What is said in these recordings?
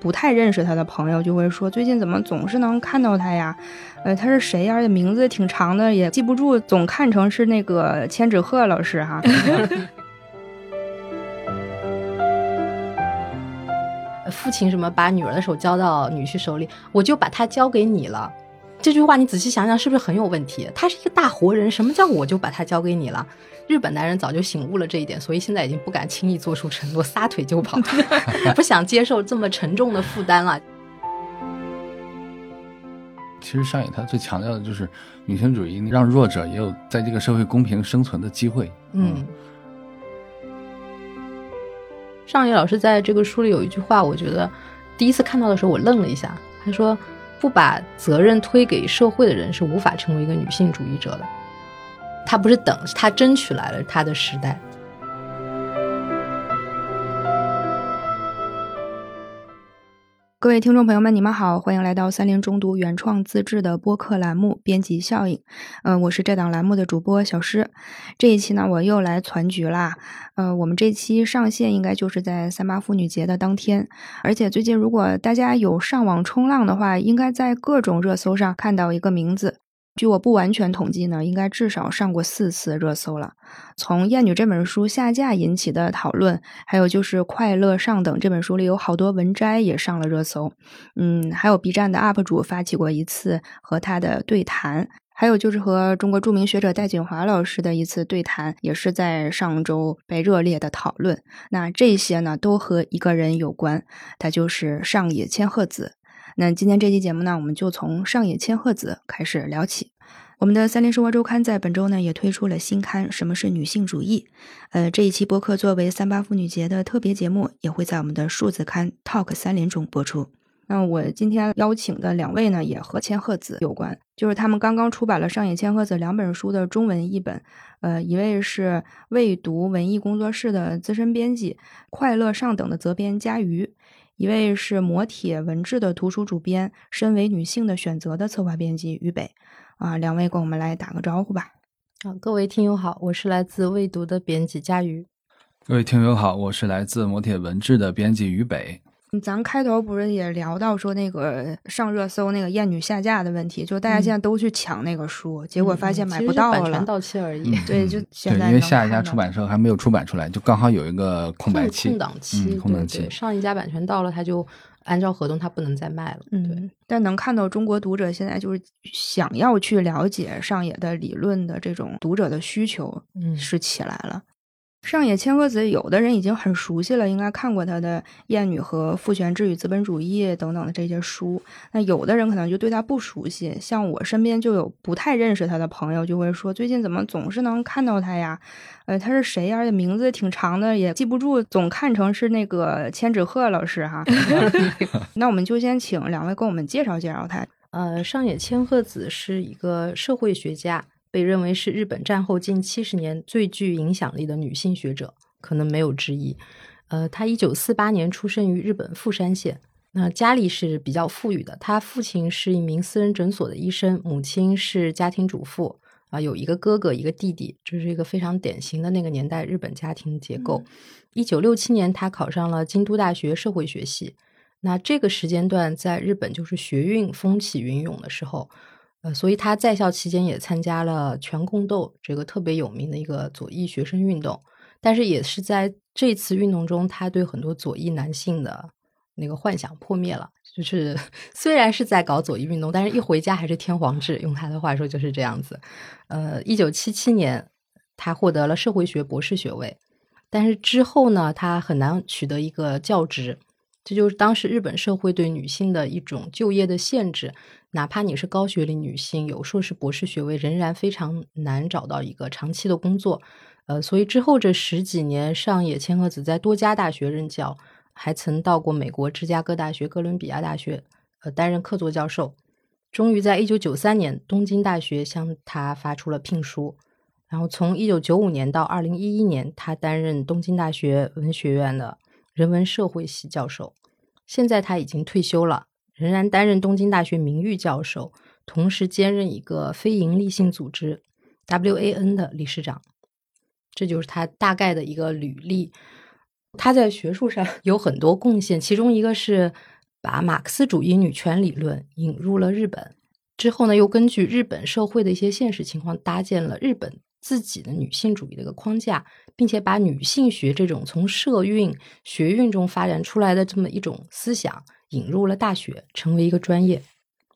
不太认识他的朋友就会说，最近怎么总是能看到他呀？呃，他是谁呀？而且名字挺长的，也记不住，总看成是那个千纸鹤老师哈。父亲什么把女儿的手交到女婿手里，我就把她交给你了。这句话你仔细想想，是不是很有问题？他是一个大活人，什么叫我就把他交给你了？日本男人早就醒悟了这一点，所以现在已经不敢轻易做出承诺，撒腿就跑，不想接受这么沉重的负担了。其实上野他最强调的就是女性主义，让弱者也有在这个社会公平生存的机会。嗯，上野老师在这个书里有一句话，我觉得第一次看到的时候我愣了一下，他说。不把责任推给社会的人是无法成为一个女性主义者的。她不是等，她争取来了她的时代。各位听众朋友们，你们好，欢迎来到三菱中读原创自制的播客栏目《编辑效应》。嗯，我是这档栏目的主播小诗。这一期呢，我又来攒局啦。呃，我们这期上线应该就是在三八妇女节的当天，而且最近如果大家有上网冲浪的话，应该在各种热搜上看到一个名字。据我不完全统计呢，应该至少上过四次热搜了。从《艳女》这本书下架引起的讨论，还有就是《快乐上等》这本书里有好多文摘也上了热搜。嗯，还有 B 站的 UP 主发起过一次和他的对谈，还有就是和中国著名学者戴锦华老师的一次对谈，也是在上周被热烈的讨论。那这些呢，都和一个人有关，他就是上野千鹤子。那今天这期节目呢，我们就从上野千鹤子开始聊起。我们的三联生活周刊在本周呢也推出了新刊《什么是女性主义》。呃，这一期播客作为三八妇女节的特别节目，也会在我们的数字刊 Talk 三联中播出。那我今天邀请的两位呢，也和千鹤子有关，就是他们刚刚出版了上野千鹤子两本书的中文译本。呃，一位是未读文艺工作室的资深编辑，快乐上等的责编佳瑜。一位是磨铁文志的图书主编，身为女性的选择的策划编辑于北，啊，两位跟我们来打个招呼吧。啊，各位听友好，我是来自未读的编辑佳瑜。各位听友好，我是来自磨铁文志的编辑于北。咱开头不是也聊到说那个上热搜那个艳女下架的问题，就大家现在都去抢那个书，结果发现买不到了，版权到期而已。对，就现在因为下一家出版社还没有出版出来，就刚好有一个空白期、空档期。空档期，上一家版权到了，他就按照合同，他不能再卖了。嗯，但能看到中国读者现在就是想要去了解上野的理论的这种读者的需求，嗯，是起来了。上野千鹤子，有的人已经很熟悉了，应该看过他的《艳女》和《父权制与资本主义》等等的这些书。那有的人可能就对他不熟悉，像我身边就有不太认识他的朋友，就会说最近怎么总是能看到他呀？呃，他是谁呀？而且名字挺长的，也记不住，总看成是那个千纸鹤老师哈。那我们就先请两位给我们介绍介绍他。呃，上野千鹤子是一个社会学家。被认为是日本战后近七十年最具影响力的女性学者，可能没有之一。呃，她一九四八年出生于日本富山县，那家里是比较富裕的。她父亲是一名私人诊所的医生，母亲是家庭主妇，啊，有一个哥哥，一个弟弟，这是一个非常典型的那个年代日本家庭结构。一九六七年，她考上了京都大学社会学系。那这个时间段在日本就是学运风起云涌的时候。呃，所以他在校期间也参加了全共斗这个特别有名的一个左翼学生运动，但是也是在这次运动中，他对很多左翼男性的那个幻想破灭了。就是 虽然是在搞左翼运动，但是一回家还是天皇制，用他的话说就是这样子。呃，一九七七年他获得了社会学博士学位，但是之后呢，他很难取得一个教职。这就是当时日本社会对女性的一种就业的限制，哪怕你是高学历女性，有硕士、博士学位，仍然非常难找到一个长期的工作。呃，所以之后这十几年，上野千鹤子在多家大学任教，还曾到过美国芝加哥大学、哥伦比亚大学，呃，担任客座教授。终于在一九九三年，东京大学向他发出了聘书。然后从一九九五年到二零一一年，他担任东京大学文学院的人文社会系教授。现在他已经退休了，仍然担任东京大学名誉教授，同时兼任一个非营利性组织 WAN 的理事长。这就是他大概的一个履历。他在学术上 有很多贡献，其中一个是把马克思主义女权理论引入了日本。之后呢，又根据日本社会的一些现实情况，搭建了日本自己的女性主义的一个框架，并且把女性学这种从社运学运中发展出来的这么一种思想引入了大学，成为一个专业。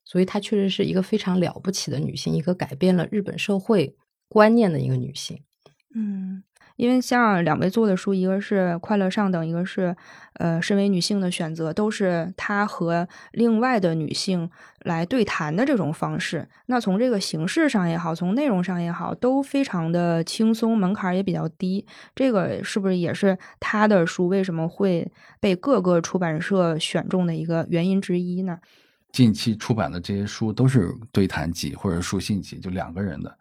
所以她确实是一个非常了不起的女性，一个改变了日本社会观念的一个女性。嗯。因为像两位做的书，一个是《快乐上等》，一个是呃，身为女性的选择，都是她和另外的女性来对谈的这种方式。那从这个形式上也好，从内容上也好，都非常的轻松，门槛也比较低。这个是不是也是她的书为什么会被各个出版社选中的一个原因之一呢？近期出版的这些书都是对谈集或者书信集，就两个人的。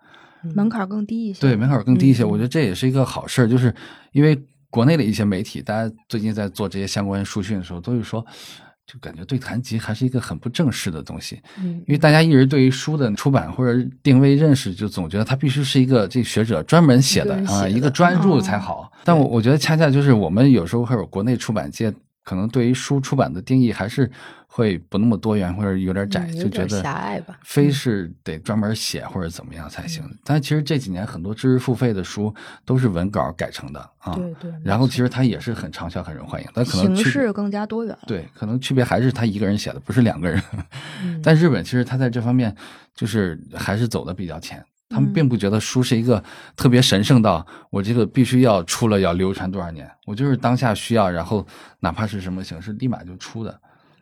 门槛更低一些，对门槛更低一些，我觉得这也是一个好事儿，就是因为国内的一些媒体，大家最近在做这些相关书讯的时候，都是说，就感觉对谈集还是一个很不正式的东西，嗯，因为大家一直对于书的出版或者定位认识，就总觉得它必须是一个这学者专门写的啊，一个专著才好。但我我觉得恰恰就是我们有时候还有国内出版界。可能对于书出版的定义还是会不那么多元，或者有点窄，就觉得狭隘吧。非是得专门写或者怎么样才行。但其实这几年很多知识付费的书都是文稿改成的啊。对对。然后其实它也是很畅销、很受欢迎。但可能形式更加多元。对，可能区别还是他一个人写的，不是两个人。但日本其实他在这方面就是还是走的比较前。他们并不觉得书是一个特别神圣到我这个必须要出了要流传多少年，我就是当下需要，然后哪怕是什么形式，立马就出的。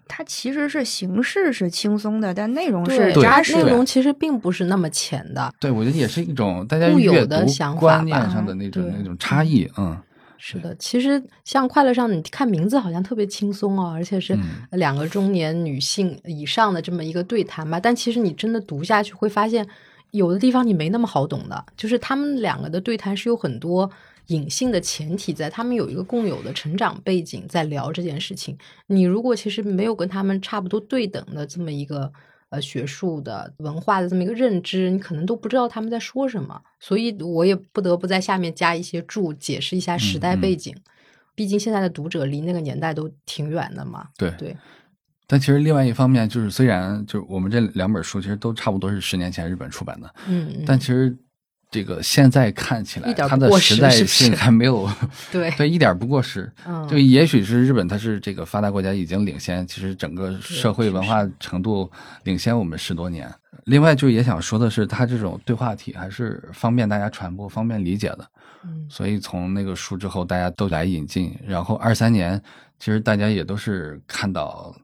它其实是形式是轻松的，但内容是扎实。内容其实并不是那么浅的。对，我觉得也是一种大家阅读观念上的那种那种差异。嗯，是的。其实像快乐上，你看名字好像特别轻松哦，而且是两个中年女性以上的这么一个对谈吧。但其实你真的读下去会发现。有的地方你没那么好懂的，就是他们两个的对谈是有很多隐性的前提在，他们有一个共有的成长背景在聊这件事情。你如果其实没有跟他们差不多对等的这么一个呃学术的文化的这么一个认知，你可能都不知道他们在说什么。所以我也不得不在下面加一些注，解释一下时代背景。毕竟现在的读者离那个年代都挺远的嘛。对对。但其实另外一方面就是，虽然就是我们这两本书其实都差不多是十年前日本出版的，嗯，但其实这个现在看起来，它的时代性还没有对 对一点不过时。就也许是日本，它是这个发达国家已经领先，其实整个社会文化程度领先我们十多年。另外，就也想说的是，它这种对话体还是方便大家传播、方便理解的。嗯，所以从那个书之后，大家都来引进，然后二三年，其实大家也都是看到。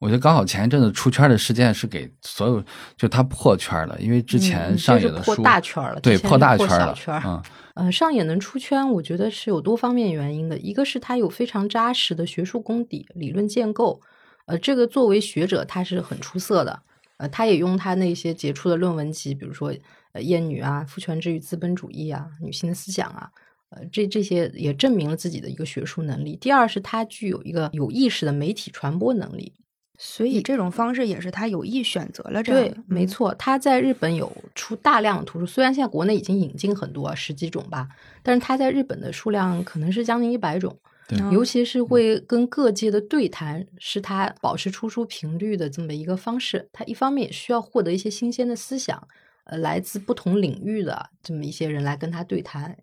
我觉得刚好前一阵子出圈的事件是给所有，就他破圈了，因为之前上野的书破大圈了，对破大圈了，嗯，呃，上野能出圈，我觉得是有多方面原因的，一个是他有非常扎实的学术功底、理论建构，呃，这个作为学者他是很出色的，呃，他也用他那些杰出的论文集，比如说呃《厌女》啊，《父权制与资本主义》啊，《女性的思想》啊，呃，这这些也证明了自己的一个学术能力。第二是他具有一个有意识的媒体传播能力。所以这种方式也是他有意选择了这样。对，没错，他在日本有出大量的图书，虽然现在国内已经引进很多十几种吧，但是他在日本的数量可能是将近一百种。对，尤其是会跟各界的对谈，是他保持出书频率的这么一个方式。他一方面也需要获得一些新鲜的思想，呃，来自不同领域的这么一些人来跟他对谈，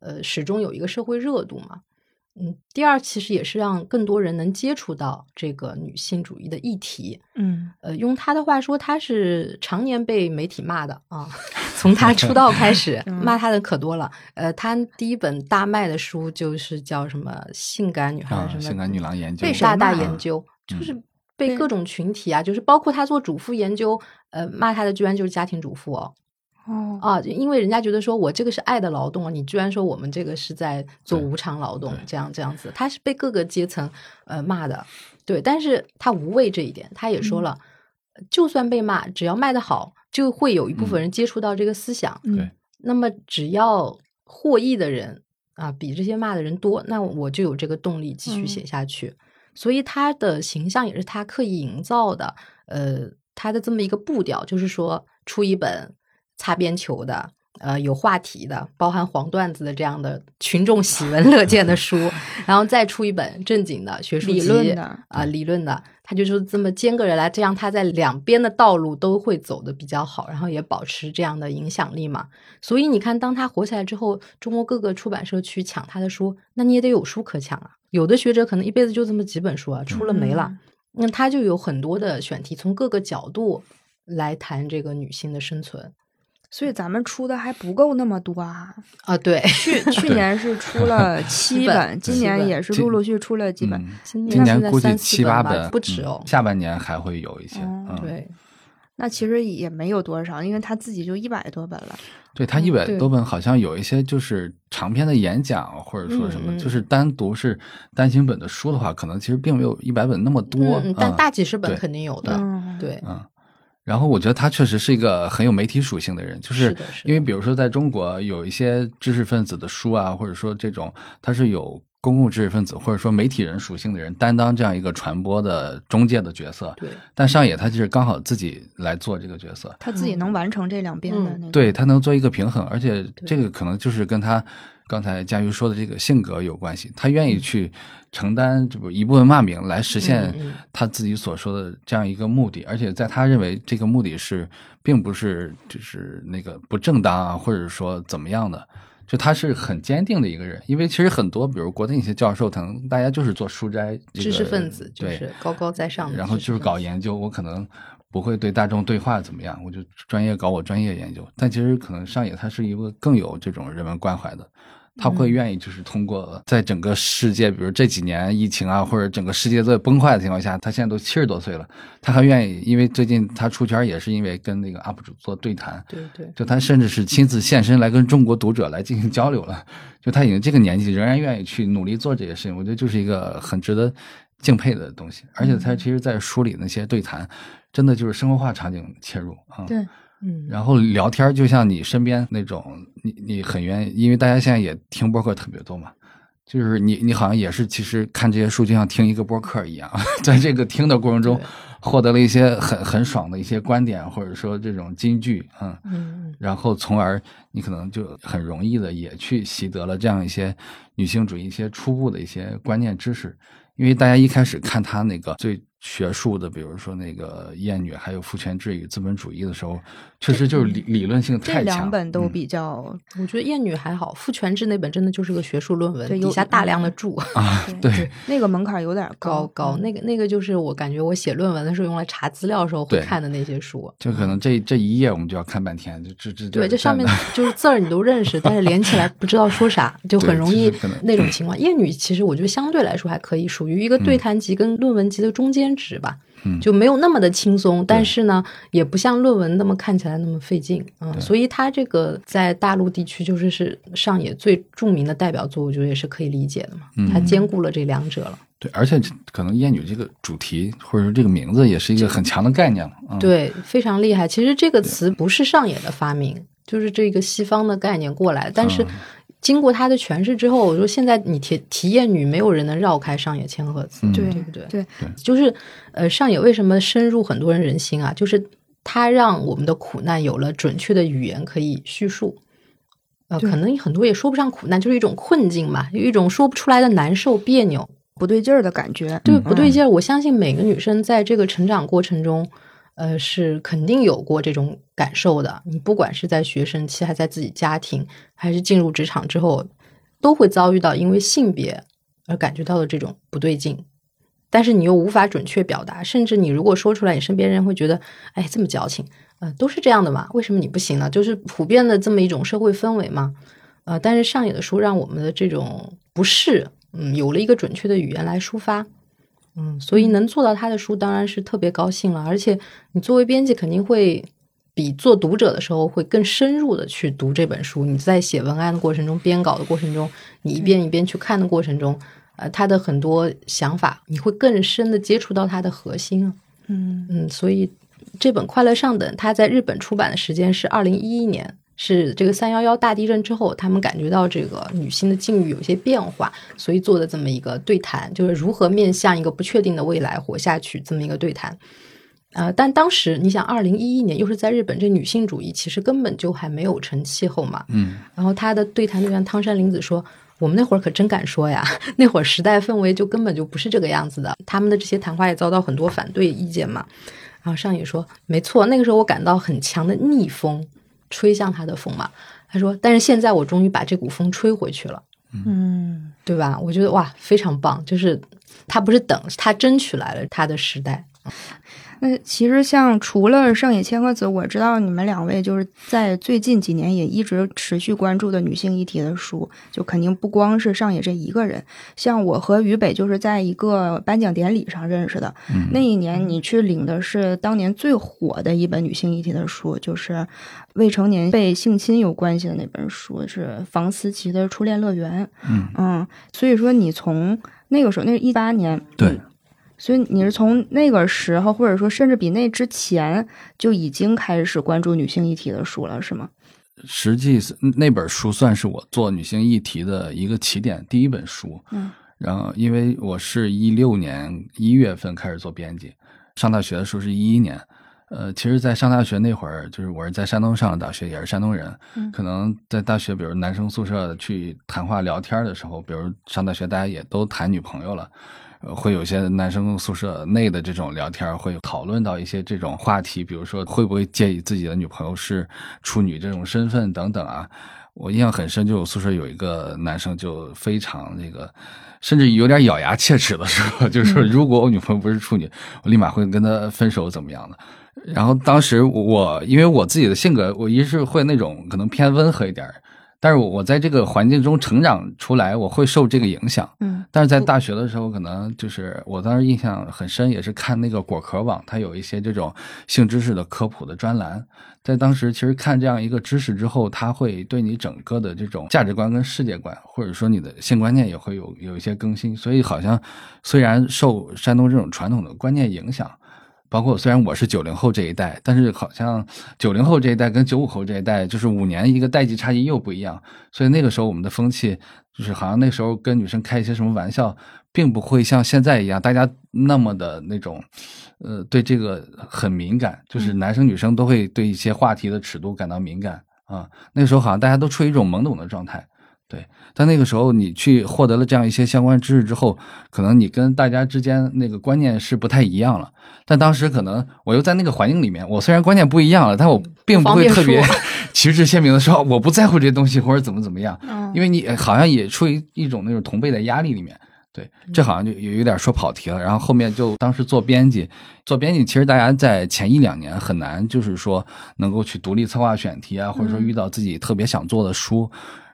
呃，始终有一个社会热度嘛。嗯，第二其实也是让更多人能接触到这个女性主义的议题。嗯，呃，用他的话说，他是常年被媒体骂的啊，从他出道开始 骂他的可多了。呃，他第一本大卖的书就是叫什么《性感女孩》什么《性感女郎研究》被大大研究，就是被各种群体啊，就是包括他做主妇研究，呃，骂他的居然就是家庭主妇哦。哦。啊，因为人家觉得说我这个是爱的劳动啊，你居然说我们这个是在做无偿劳动，这样这样子，他是被各个阶层呃骂的，对，但是他无畏这一点，他也说了，就算被骂，只要卖的好，就会有一部分人接触到这个思想，对，那么只要获益的人啊比这些骂的人多，那我就有这个动力继续写下去，所以他的形象也是他刻意营造的，呃，他的这么一个步调，就是说出一本。擦边球的，呃有话题的，包含黄段子的这样的群众喜闻乐见的书，然后再出一本正经的学术理论的啊、理论的，他就是这么间隔着来，这样他在两边的道路都会走的比较好，然后也保持这样的影响力嘛。所以你看，当他火起来之后，中国各个出版社去抢他的书，那你也得有书可抢啊。有的学者可能一辈子就这么几本书啊，出了没了。嗯那他就有很多的选题，从各个角度来谈这个女性的生存所以咱们出的还不够那么多啊。啊。对，去去年是出了七本本，今年也是陆陆续出了几本。嗯今今年估计七八本，不止哦嗯。下半年还会有一些。对，那其实也没有多少，因为他自己就一百多本了。对他一百多本，好像有一些就是长篇的演讲，或者说什么，就是单独是单行本的书的话，可能其实并没有一百本那么多。嗯，但嗯大几十本肯定有的。嗯，对，嗯，然后我觉得他确实是一个很有媒体属性的人，就是因为比如说在中国有一些知识分子的书啊，或者说这种他是有公共知识分子或者说媒体人属性的人担当这样一个传播的中介的角色，对，但上野他就是刚好自己来做这个角色，他自己能完成这两边的嗯那个。对他能做一个平衡，而且这个可能就是跟他刚才佳瑜说的这个性格有关系，他愿意去承担这不一部分骂名来实现他自己所说的这样一个目的，而且在他认为这个目的是并不是就是那个不正当啊，或者说怎么样的。就他是很坚定的一个人，因为其实很多，比如国内一些教授，可能大家就是做书斋、这个，知识分子就对是高高在上然后就是搞研究，我可能不会对大众对话怎么样，我就专业搞我专业研究。但其实可能上野他是一个更有这种人文关怀的，他会嗯愿意就是通过在整个世界，比如这几年疫情啊，或者整个世界都在崩坏的情况下，他现在都七十多岁了，他还愿意，因为最近他出圈也是因为跟那个 UP 主做对谈，对对，就他甚至是亲自现身来跟中国读者来进行交流了。就他已经这个年纪，仍然愿意去努力做这些事情，我觉得就是一个很值得敬佩的东西。而且他其实，在书里那些对谈，真的就是生活化场景切入啊。对嗯，然后聊天就像你身边那种，你你很愿意，因为大家现在也听播客特别多嘛，就是你你好像也是，其实看这些书就像听一个播客一样，在这个听的过程中，获得了一些很很爽的一些观点，或者说这种金句，嗯，嗯然后从而你可能就很容易的也去习得了这样一些女性主义一些初步的一些观念知识，因为大家一开始看他那个最学术的，比如说那个《厌女》还有《父权制与资本主义》的时候，确实就是理理论性这太强，这两本都嗯比较我觉得《厌女》还好，《父权制》那本真的就是个学术论文，底下大量的注，啊，对。那个门槛有点高高，那个那个就是我感觉我写论文的时候用来查资料的时候会看的那些书。就可能这这一页我们就要看半天，就这这对，这上面 就是字儿你都认识，但是连起来不知道说啥，就很容易那种情况。厌女其实我觉得相对来说还可以，属于一个对谈集跟论文集的中间值吧，嗯就没有那么的轻松，但是呢，也不像论文那么看起来那么费劲啊、嗯所以他这个在大陆地区就是是上野最著名的代表作，我觉得也是可以理解的嘛，嗯。它兼顾了这两者了。对，而且可能艳女这个主题或者说这个名字也是一个很强的概念了，嗯，对，非常厉害。其实这个词不是上野的发明，就是这个西方的概念过来，但是嗯经过他的诠释之后，我说现在你体体验女，没有人能绕开上野千鹤子，嗯对对不对？对就是呃，上野为什么深入很多人人心啊？就是他让我们的苦难有了准确的语言可以叙述。呃，可能很多也说不上苦难，就是一种困境嘛，有一种说不出来的难受、别扭。不对劲儿的感觉。对，嗯不对劲儿。我相信每个女生在这个成长过程中，呃，是肯定有过这种感受的。你不管是在学生期，还在自己家庭，还是进入职场之后，都会遭遇到因为性别而感觉到的这种不对劲。但是你又无法准确表达，甚至你如果说出来，你身边人会觉得，哎，这么矫情，呃，都是这样的嘛，为什么你不行呢？就是普遍的这么一种社会氛围嘛。呃，但是上野的书让我们的这种不适，嗯，有了一个准确的语言来抒发，嗯，所以能做到他的书当然是特别高兴了。而且你作为编辑，肯定会比做读者的时候会更深入的去读这本书。你在写文案的过程中、编稿的过程中，你一遍一遍去看的过程中，呃，他的很多想法，你会更深的接触到他的核心啊。嗯嗯，所以这本《快乐上等》它在日本出版的时间是二零一一年，是这个三幺幺大地震之后，他们感觉到这个女性的境遇有些变化，所以做的这么一个对谈，就是如何面向一个不确定的未来活下去这么一个对谈。呃，但当时你想，二零一一年又是在日本，这女性主义其实根本就还没有成气候嘛。嗯，然后他的对谈对象汤山玲子说：“我们那会儿可真敢说呀，那会儿时代氛围就根本就不是这个样子的。他们的这些谈话也遭到很多反对意见嘛。”然后上野说：“没错，那个时候我感到很强的逆风吹向他的风嘛。”他说：“但是现在我终于把这股风吹回去了。”嗯，对吧？我觉得哇，非常棒，就是他不是等，他争取来了他的时代。那其实像除了上野千鹤子，我知道你们两位就是在最近几年也一直持续关注的女性议题的书，就肯定不光是上野这一个人。像我和于北就是在一个颁奖典礼上认识的，那一年你去领的是当年最火的一本女性议题的书，就是未成年被性侵有关系的那本书，是房思琪的《初恋乐园》。嗯嗯，所以说你从那个时候，那是一八年，对。所以你是从那个时候，或者说甚至比那之前就已经开始关注女性议题的书了，是吗？实际那本书算是我做女性议题的一个起点，第一本书。嗯。然后，因为我是一六年一月份开始做编辑，上大学的时候是一一年。呃，其实，在上大学那会儿，就是我是在山东上的大学，也是山东人。嗯。可能在大学，比如男生宿舍去谈话聊天的时候，比如上大学，大家也都谈女朋友了。会有些男生宿舍内的这种聊天，会讨论到一些这种话题，比如说会不会介意自己的女朋友是处女这种身份等等啊。我印象很深，就我宿舍有一个男生就非常那个，甚至有点咬牙切齿的说，就是说如果我女朋友不是处女，我立马会跟她分手怎么样的。然后当时我因为我自己的性格，我一是会那种可能偏温和一点。但是我在这个环境中成长出来，我会受这个影响。嗯，但是在大学的时候，可能就是我当时印象很深，也是看那个果壳网，它有一些这种性知识的科普的专栏。在当时，其实看这样一个知识之后，它会对你整个的这种价值观跟世界观，或者说你的性观念也会有有一些更新。所以，好像虽然受山东这种传统的观念影响。包括虽然我是九零后这一代，但是好像九零后这一代跟九五后这一代就是五年一个代际差异又不一样，所以那个时候我们的风气就是好像那时候跟女生开一些什么玩笑，并不会像现在一样大家那么的那种，呃，对这个很敏感，就是男生女生都会对一些话题的尺度感到敏感啊。那个时候好像大家都处于一种懵懂的状态。对，但那个时候你去获得了这样一些相关知识之后，可能你跟大家之间那个观念是不太一样了。但当时可能我又在那个环境里面，我虽然观念不一样了，但我并不会特别 旗帜鲜明的说我不在乎这些东西或者怎么怎么样，因为你好像也处于一种那种同辈的压力里面。对，这好像就有有点说跑题了。然后后面就当时做编辑，做编辑其实大家在前一两年很难，就是说能够去独立策划选题啊，或者说遇到自己特别想做的书。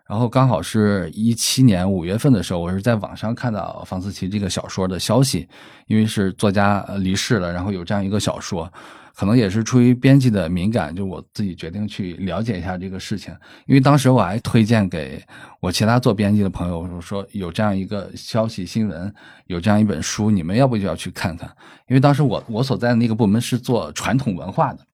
然后刚好是一七年五月份的时候，我是在网上看到房思琪这个小说的消息，因为是作家离世了，然后有这样一个小说，可能也是出于编辑的敏感，就我自己决定去了解一下这个事情。因为当时我还推荐给我其他做编辑的朋友，我说有这样一个消息新闻，有这样一本书，你们要不就要去看看？因为当时我我所在的那个部门是做传统文化的。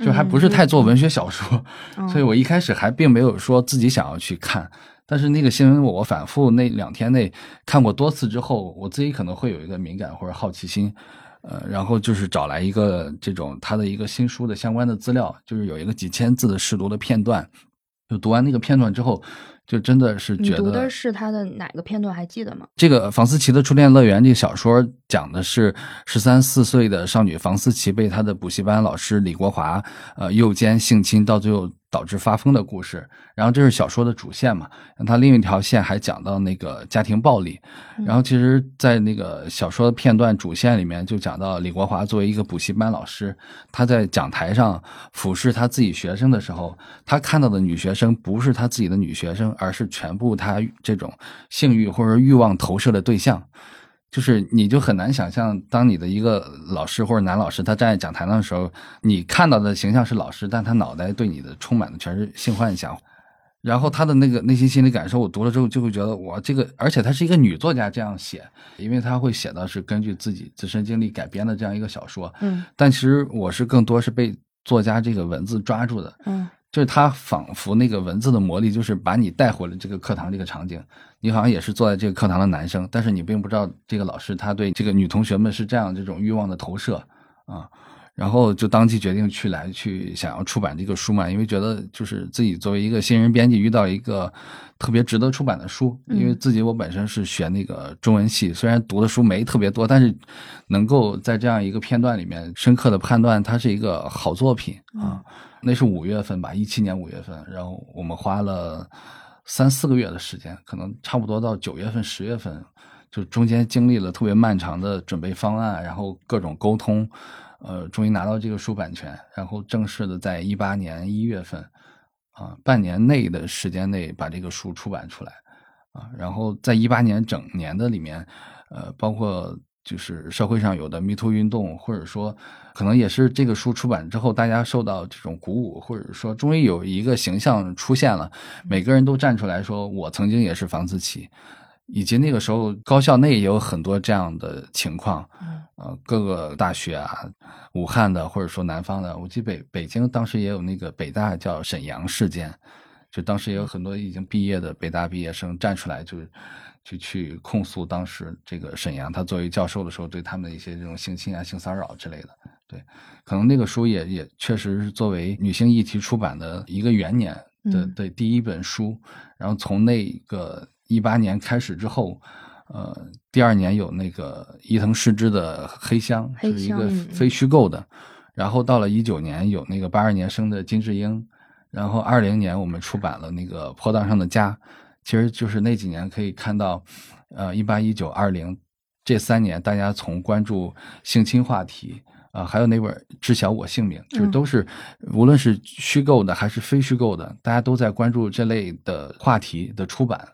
就还不是太做文学小说，所以我一开始还并没有说自己想要去看。但是那个新闻我反复那两天内看过多次之后，我自己可能会有一个敏感或者好奇心，呃，然后就是找来一个这种他的一个新书的相关的资料，就是有一个几千字的试读的片段。就读完那个片段之后，就真的是觉得。读的是他的哪个片段？还记得吗？这个房思琪的《初恋乐园》这个小说讲的是十三四岁的少女房思琪被她的补习班老师李国华呃诱奸性侵，到最后。导致发疯的故事，然后这是小说的主线嘛？它另一条线还讲到那个家庭暴力，然后其实，在那个小说的片段主线里面就讲到李国华作为一个补习班老师，他在讲台上俯视他自己学生的时候，他看到的女学生不是他自己的女学生，而是全部他这种性欲或者欲望投射的对象。就是你就很难想象，当你的一个老师或者男老师，他站在讲台上的时候，你看到的形象是老师，但他脑袋对你的充满的全是性幻想，然后他的那个内心心理感受，我读了之后就会觉得，哇，这个，而且他是一个女作家这样写，因为他会写的是根据自己自身经历改编的这样一个小说，嗯，但其实我是更多是被作家这个文字抓住的，嗯。就是他仿佛那个文字的魔力，就是把你带回了这个课堂这个场景。你好像也是坐在这个课堂的男生，但是你并不知道这个老师他对这个女同学们是这样这种欲望的投射啊。然后就当即决定去来去想要出版这个书嘛，因为觉得就是自己作为一个新人编辑，遇到一个特别值得出版的书。因为自己我本身是学那个中文系，虽然读的书没特别多，但是能够在这样一个片段里面深刻的判断它是一个好作品啊。那是五月份吧，一七年五月份，然后我们花了三四个月的时间，可能差不多到九月份、十月份，就中间经历了特别漫长的准备方案，然后各种沟通。呃，终于拿到这个书版权，然后正式的在一八年一月份，啊，半年内的时间内把这个书出版出来，啊，然后在一八年整年的里面，呃，包括就是社会上有的 Me Too 运动，或者说可能也是这个书出版之后，大家受到这种鼓舞，或者说终于有一个形象出现了，每个人都站出来说，我曾经也是房思琪。以及那个时候，高校内也有很多这样的情况，呃，各个大学啊，武汉的或者说南方的，我记得北北京当时也有那个北大叫沈阳事件，就当时也有很多已经毕业的北大毕业生站出来，就是就去控诉当时这个沈阳他作为教授的时候对他们的一些这种性侵啊、性骚扰之类的。对，可能那个书也也确实是作为女性议题出版的一个元年的的第一本书，然后从那个。一八年开始之后，呃，第二年有那个伊藤诗织的《黑箱》，是一个非虚构的。然后到了一九年有那个八二年生的金智英，然后二零年我们出版了那个《坡道上的家》。其实就是那几年可以看到，呃，一八一九二零这三年，大家从关注性侵话题啊，还有那本《知晓我姓名》，就是都是无论是虚构的还是非虚构的，大家都在关注这类的话题的出版。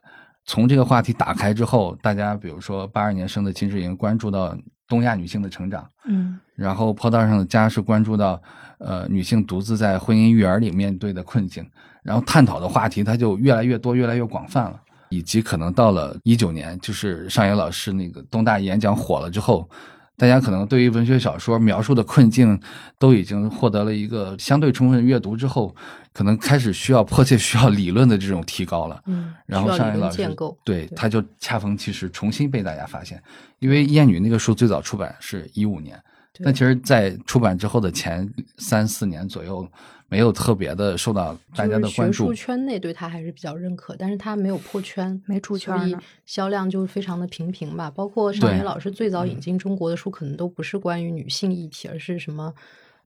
从这个话题打开之后，大家比如说八二年生的金智英关注到东亚女性的成长，嗯，然后坡道上的家是关注到呃女性独自在婚姻育儿里面对的困境，然后探讨的话题它就越来越多，越来越广泛了，以及可能到了一九年，就是尚野老师那个东大演讲火了之后。大家可能对于文学小说描述的困境，都已经获得了一个相对充分阅读之后，可能开始需要迫切需要理论的这种提高了。嗯，然后上一老师对他就恰逢其时重新被大家发现，因为《燕女》那个书最早出版是一五年，但其实在出版之后的前三四年左右。没有特别的受到大家的关注，学术圈内对他还是比较认可，但是他没有破圈，没出圈，所以销量就非常的平平吧。包括上野老师最早引进中国的书，可能都不是关于女性议题，而是什么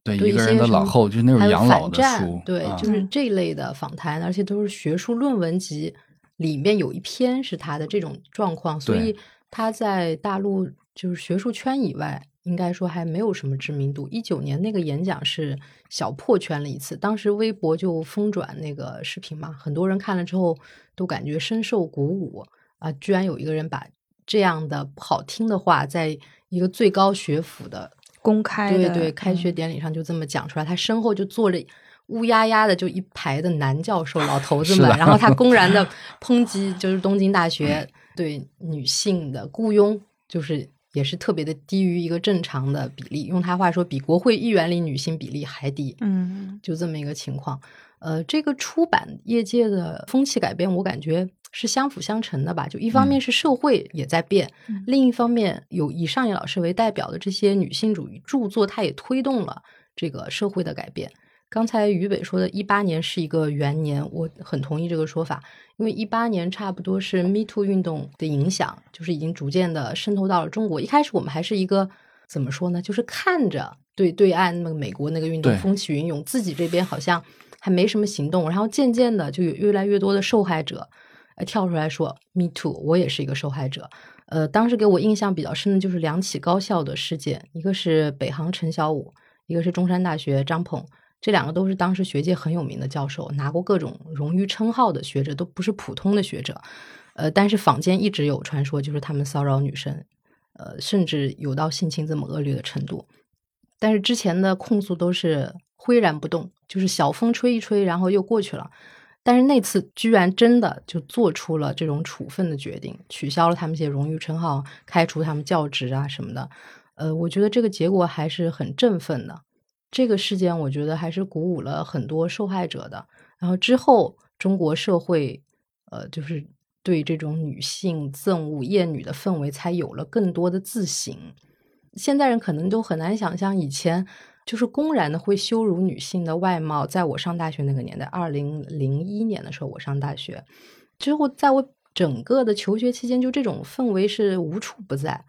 对一个人的老后，就是那种养老的书，对，就是这类的访谈，而且都是学术论文集里面有一篇是他的这种状况，所以他在大陆就是学术圈以外。应该说还没有什么知名度。一九年那个演讲是小破圈了一次，当时微博就疯转那个视频嘛，很多人看了之后都感觉深受鼓舞啊！居然有一个人把这样的不好听的话，在一个最高学府的公开对对开学典礼上就这么讲出来，他身后就坐着乌压压的就一排的男教授老头子们，然后他公然的 抨击就是东京大学对女性的雇佣，就是。也是特别的低于一个正常的比例，用他话说，比国会议员里女性比例还低。嗯，就这么一个情况。呃，这个出版业界的风气改变，我感觉是相辅相成的吧。就一方面是社会也在变，另一方面有以上野老师为代表的这些女性主义著作，它也推动了这个社会的改变。刚才于北说的，一八年是一个元年，我很同意这个说法，因为一八年差不多是 Me Too 运动的影响，就是已经逐渐的渗透到了中国。一开始我们还是一个怎么说呢？就是看着对对岸那个美国那个运动风起云涌，自己这边好像还没什么行动，然后渐渐的就有越来越多的受害者跳出来说 Me Too，我也是一个受害者。呃，当时给我印象比较深的就是两起高校的事件，一个是北航陈小武，一个是中山大学张鹏。这两个都是当时学界很有名的教授，拿过各种荣誉称号的学者，都不是普通的学者。呃，但是坊间一直有传说，就是他们骚扰女生，呃，甚至有到性侵这么恶劣的程度。但是之前的控诉都是岿然不动，就是小风吹一吹，然后又过去了。但是那次居然真的就做出了这种处分的决定，取消了他们一些荣誉称号，开除他们教职啊什么的。呃，我觉得这个结果还是很振奋的。这个事件，我觉得还是鼓舞了很多受害者的。然后之后，中国社会，呃，就是对这种女性憎恶、厌女的氛围，才有了更多的自省。现在人可能都很难想象，以前，就是公然的会羞辱女性的外貌。在我上大学那个年代，二零零一年的时候，我上大学之后，在我整个的求学期间，就这种氛围是无处不在。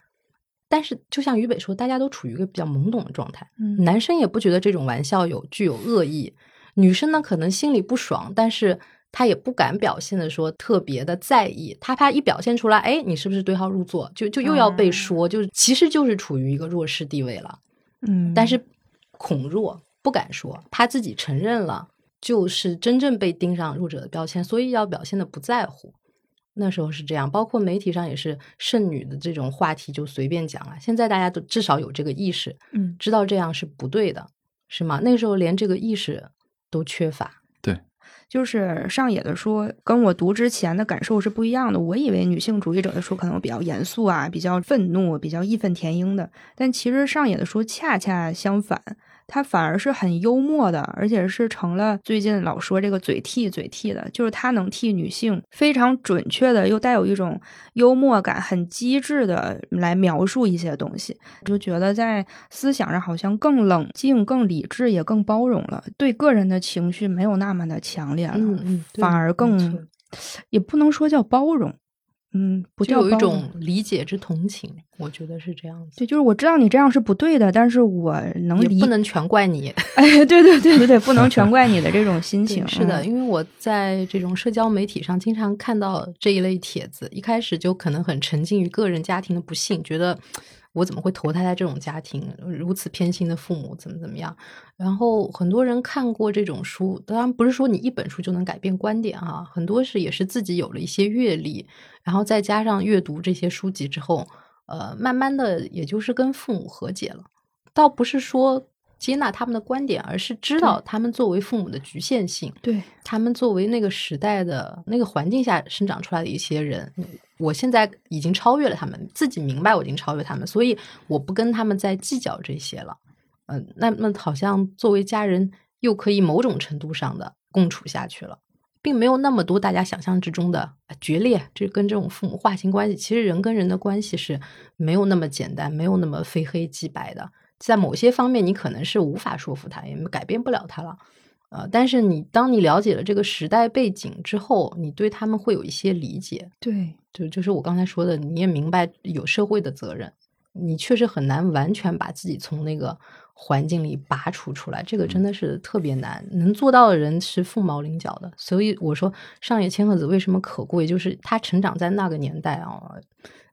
但是，就像于北说，大家都处于一个比较懵懂的状态。嗯男生也不觉得这种玩笑有具有恶意，女生呢可能心里不爽，但是她也不敢表现的说特别的在意，她怕一表现出来，哎，你是不是对号入座，就就又要被说，就是其实就是处于一个弱势地位了。嗯，但是恐弱不敢说，怕自己承认了，就是真正被盯上弱者的标签，所以要表现的不在乎。那时候是这样，包括媒体上也是剩女的这种话题就随便讲了。现在大家都至少有这个意识，嗯，知道这样是不对的，是吗？那时候连这个意识都缺乏。对，就是上野的书跟我读之前的感受是不一样的。我以为女性主义者的书可能比较严肃啊，比较愤怒，比较义愤填膺的，但其实上野的书恰恰相反。他反而是很幽默的，而且是成了最近老说这个嘴替嘴替的，就是他能替女性非常准确的，又带有一种幽默感、很机智的来描述一些东西，就觉得在思想上好像更冷静、更理智，也更包容了，对个人的情绪没有那么的强烈了，嗯嗯，反而更也不能说叫包容，嗯，不就有一种理解之同情，我觉得是这样子。对，就是我知道你这样是不对的，但是我能理也不能全怪你，哎，对对对对对，不能全怪你的这种心情。是的，嗯，因为我在这种社交媒体上经常看到这一类帖子，一开始就可能很沉浸于个人家庭的不幸，觉得我怎么会投胎在这种家庭，如此偏心的父母怎么怎么样。然后很多人看过这种书，当然不是说你一本书就能改变观点啊、很多是也是自己有了一些阅历，然后再加上阅读这些书籍之后，呃，慢慢的也就是跟父母和解了，倒不是说。接纳他们的观点，而是知道他们作为父母的局限性，对，他们作为那个时代的那个环境下生长出来的一些人，我现在已经超越了他们，自己明白我已经超越他们，所以我不跟他们再计较这些了。嗯、那那好像作为家人又可以某种程度上的共处下去了，并没有那么多大家想象之中的呃决裂，这跟这种父母划清关系。其实人跟人的关系是没有那么简单，没有那么非黑即白的。在某些方面，你可能是无法说服他，也改变不了他了。呃，但是你当你了解了这个时代背景之后，你对他们会有一些理解。对，就就是我刚才说的，你也明白有社会的责任，你确实很难完全把自己从那个环境里拔除出来，这个真的是特别难。能做到的人是凤毛麟角的。所以我说上野千鹤子为什么可贵，就是她成长在那个年代啊，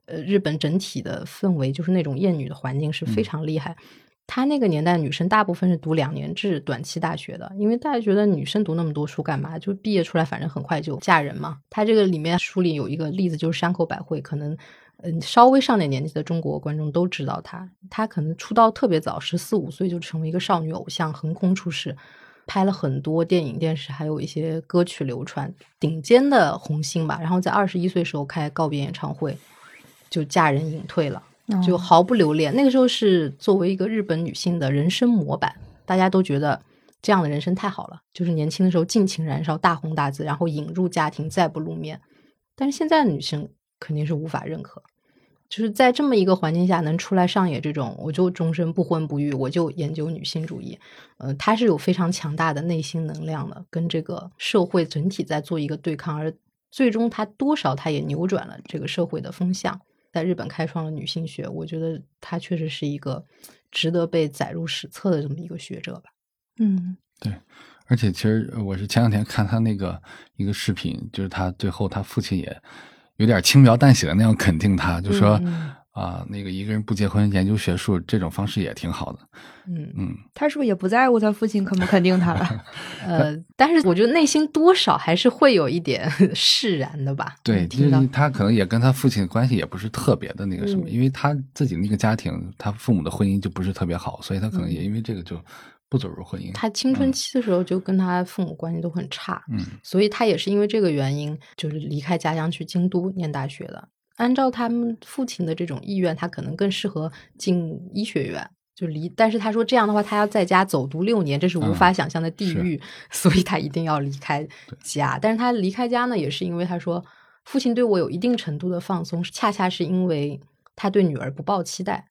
呃，日本整体的氛围就是那种厌女的环境是非常厉害。她那个年代女生大部分是读两年制短期大学的，因为大家觉得女生读那么多书干嘛？就毕业出来，反正很快就嫁人嘛。她这个里面书里有一个例子，就是山口百惠，可能嗯稍微上点年纪的中国观众都知道她。她可能出道特别早，十四五岁就成为一个少女偶像，横空出世，拍了很多电影、电视，还有一些歌曲流传，顶尖的红星吧。然后在二十一岁时候开告别演唱会，就嫁人隐退了。就哦毫不留恋。那个时候是作为一个日本女性的人生模板，大家都觉得这样的人生太好了，就是年轻的时候尽情燃烧、大红大紫，然后引入家庭，再不露面。但是现在的女生肯定是无法认可，就是在这么一个环境下能出来上野这种，我就终身不婚不育，我就研究女性主义。呃，他是有非常强大的内心能量的，跟这个社会整体在做一个对抗，而最终他多少他也扭转了这个社会的风向。在日本开创了女性学，我觉得他确实是一个值得被载入史册的这么一个学者吧。嗯对而且其实呃我是前两天看他那个一个视频，就是他最后他父亲也有点轻描淡写的那样肯定他，就说嗯啊、那个一个人不结婚研究学术这种方式也挺好的。嗯嗯，他是不是也不在乎他父亲肯不肯定他了？呃，但是我觉得内心多少还是会有一点 释然的吧。对，就是他可能也跟他父亲关系也不是特别的那个什么，嗯因为他自己那个家庭，他父母的婚姻就不是特别好，所以他可能嗯也因为这个就不走入婚姻。他青春期的时候就跟他父母关系都很差，嗯所以他也是因为这个原因，就是离开家乡去京都念大学的。按照他们父亲的这种意愿，他可能更适合进医学院，就离。但是他说这样的话，他要在家走读六年，这是无法嗯想象的地是狱，所以他一定要离开家。但是他离开家呢，也是因为他说父亲对我有一定程度的放松，恰恰是因为他对女儿不抱期待。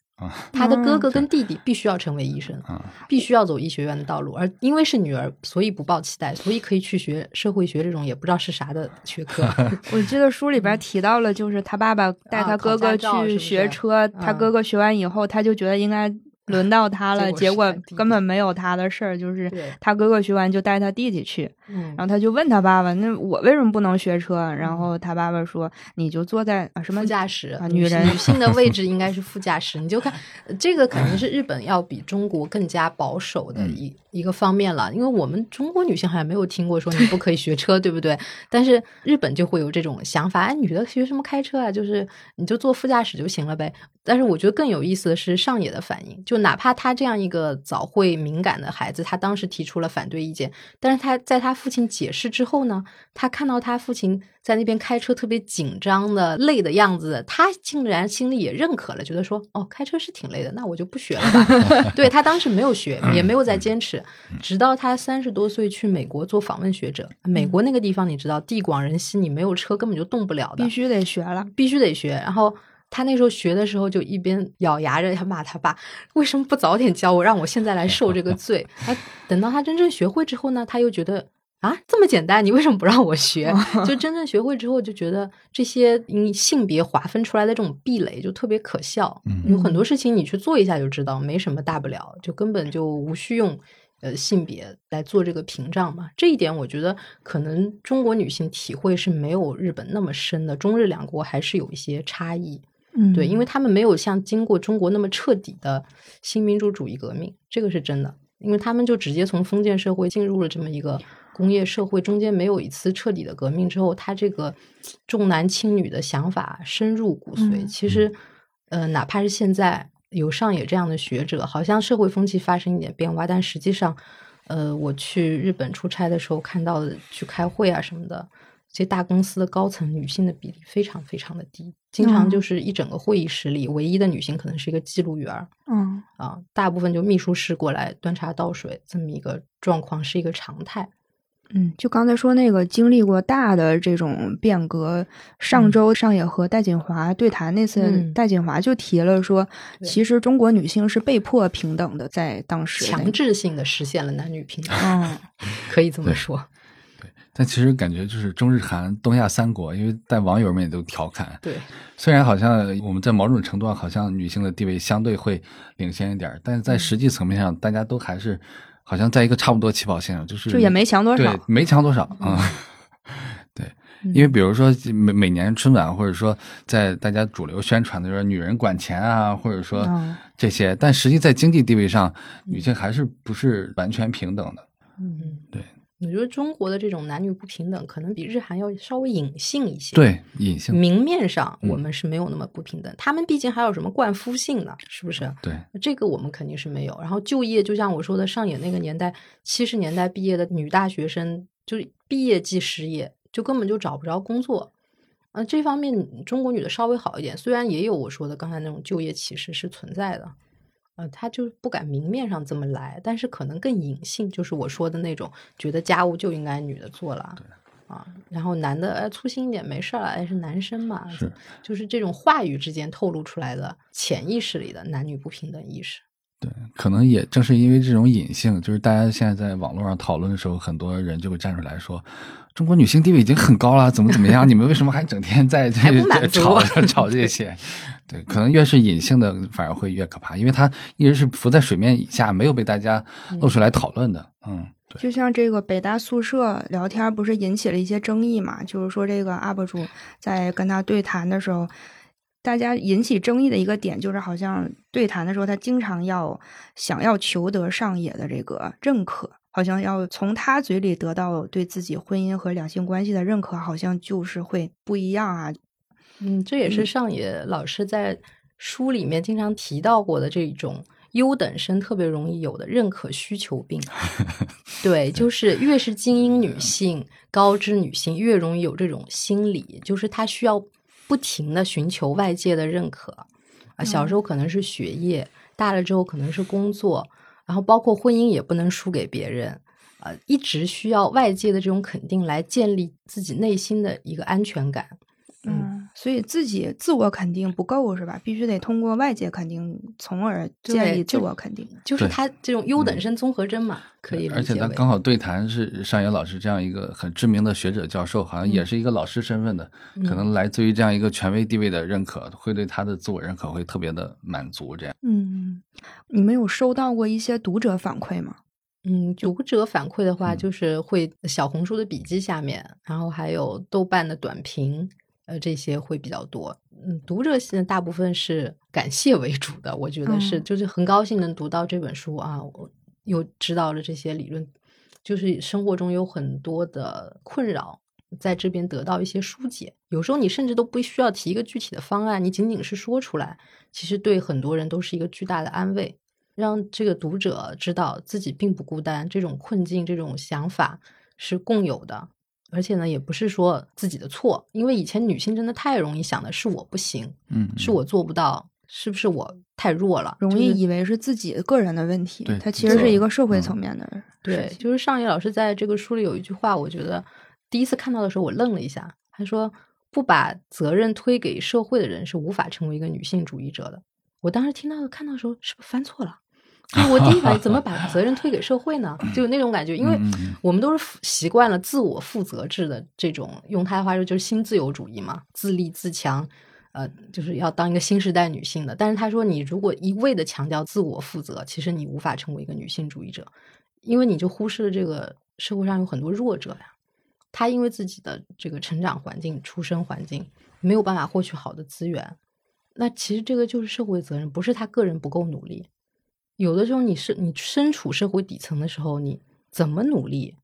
他的哥哥跟弟弟必须要成为医生，嗯必须要走医学院的道路，而因为是女儿，所以不抱期待，所以可以去学社会学这种也不知道是啥的学科。我记得书里边提到了，就是他爸爸带他哥哥去是是？学车，他嗯哥哥学完以后，他就觉得应该轮到他了，结结果根本没有他的事儿，就是他哥哥学完就带他弟弟去，嗯然后他就问他爸爸：“那我为什么不能学车？”然后他爸爸说：“你就坐在啊什么副驾驶啊女人女性的位 置应该是副驾驶，你就看呃这个肯定是日本要比中国更加保守的一、一个方面了，因为我们中国女性好像没有听过说你不可以学车，对不对？但是日本就会有这种想法，哎，女的学什么开车啊？就是你就坐副驾驶就行了呗。但是我觉得更有意思的是上野的反应，就哪怕他这样一个早会敏感的孩子，他当时提出了反对意见，但是他在他父亲解释之后呢，他看到他父亲在那边开车特别紧张的累的样子，他竟然心里也认可了，觉得说哦，开车是挺累的，那我就不学了吧。对他当时没有学，也没有再坚持，直到他三十多岁去美国做访问学者。美国那个地方你知道，地广人稀，你没有车根本就动不了的，必须得学了。必须得学。然后他那时候学的时候，就一边咬牙着要骂他爸，为什么不早点教我，让我现在来受这个罪？他，等到他真正学会之后呢，他又觉得。啊，这么简单，你为什么不让我学？就真正学会之后，就觉得这些因性别划分出来的这种壁垒就特别可笑。嗯有很多事情你去做一下就知道，没什么大不了，就根本就无需用呃性别来做这个屏障嘛。这一点我觉得可能中国女性体会是没有日本那么深的，中日两国还是有一些差异。嗯对，因为他们没有像经过中国那么彻底的新民主主义革命，这个是真的。因为他们就直接从封建社会进入了这么一个工业社会，中间没有一次彻底的革命之后，他这个重男轻女的想法深入骨髓。嗯其实，呃，哪怕是现在有上野这样的学者，好像社会风气发生一点变化，但实际上，呃，我去日本出差的时候看到的，去开会啊什么的，这些大公司的高层女性的比例非常非常的低，经常嗯。就是一整个会议室里，唯一的女性可能是一个记录员儿。嗯。啊，大部分就秘书室过来端茶倒水，这么一个状况是一个常态。嗯，就刚才说那个经历过大的这种变革，上周上野和戴锦华对谈那次，嗯。戴锦华就提了说，对。其实中国女性是被迫平等的，在当时强制性的实现了男女平等，嗯。可以这么说。但其实感觉就是中日韩东亚三国，因为在网友们也都调侃，对，虽然好像我们在某种程度上好像女性的地位相对会领先一点，但是在实际层面上，大家都还是好像在一个差不多起跑线上，就是就也没强多少对，没强多少啊。对，因为比如说每每年春晚，或者说在大家主流宣传的说女人管钱啊，或者说嗯这些，但实际在经济地位上，女性还是不是完全平等的。嗯，对。我觉得中国的这种男女不平等，可能比日韩要稍微隐性一些。，对，隐性，明面上嗯我们是没有那么不平等，他们毕竟还有什么冠夫姓呢？是不是？对，这个我们肯定是没有。然后就业，就像我说的，上野那个年代，七十年代毕业的女大学生，就是毕业即失业，就根本就找不着工作。呃，这方面中国女的稍微好一点，虽然也有我说的刚才那种就业歧视是存在的，呃，她就不敢明面上这么来，但是可能更隐性，就是我说的那种，觉得家务就应该女的做了。啊，然后男的呃粗心一点没事儿了，哎是男生嘛，是就是这种话语之间透露出来的潜意识里的男女不平等意识。对，可能也正是因为这种隐性，就是大家现在在网络上讨论的时候，很多人就会站出来说，中国女性地位已经很高了，怎么怎么样？你们为什么还整天在吵吵这些？对，可能越是隐性的，反而会越可怕，因为它一直是浮在水面以下，没有被大家露出来讨论的。嗯，对，就像这个北大宿舍聊天，不是引起了一些争议嘛？就是说，这个 UP 主在跟他对谈的时候，大家引起争议的一个点，就是好像对谈的时候，他经常要想要求得上野的这个认可，好像要从他嘴里得到对自己婚姻和两性关系的认可，好像就是会不一样啊。嗯，这也是上野老师在书里面经常提到过的这种优等生特别容易有的认可需求病。对，就是越是精英女性、高知女性，越容易有这种心理，就是她需要不停的寻求外界的认可。啊，小时候可能是学业，大了之后可能是工作，然后包括婚姻也不能输给别人。呃，一直需要外界的这种肯定来建立自己内心的一个安全感。嗯，所以自己自我肯定不够是吧？必须得通过外界肯定，从而建立自我肯定。就是他这种优等生综合征嘛，可以。而且他刚好对谈是上野老师这样一个很知名的学者教授，好像也是一个老师身份的，可能来自于这样一个权威地位的认可，会对他的自我认可会特别的满足。这样，嗯，你们有收到过一些读者反馈吗？嗯，读者反馈的话，就是会小红书的笔记下面，然后还有豆瓣的短评，呃，这些会比较多。嗯，读者现在大部分是感谢为主的，我觉得是，就是很高兴能读到这本书啊，我又知道了这些理论，就是生活中有很多的困扰，在这边得到一些疏解。有时候你甚至都不需要提一个具体的方案，你仅仅是说出来，其实对很多人都是一个巨大的安慰。让这个读者知道自己并不孤单，这种困境、这种想法是共有的，而且呢，也不是说自己的错，因为以前女性真的太容易想的是我不行，嗯，是我做不到，是不是我太弱了？容易以为是自己个人的问题，它其实是一个社会层面的。对，就是上野老师在这个书里有一句话，我觉得第一次看到的时候我愣了一下，他说：“不把责任推给社会的人是无法成为一个女性主义者的。”我当时听到看到的时候，是不是翻错了？我第一反应怎么 把责任推给社会呢？就有那种感觉，因为我们都是习惯了自我负责制的这种，用他的话说就是新自由主义嘛，自立自强，呃，就是要当一个新时代女性的。但是他说，你如果一味的强调自我负责，其实你无法成为一个女性主义者，因为你就忽视了这个社会上有很多弱者呀。他因为自己的这个成长环境、出生环境没有办法获取好的资源，那其实这个就是社会责任，不是他个人不够努力。有的时候，你是你身处社会底层的时候，你怎么努力，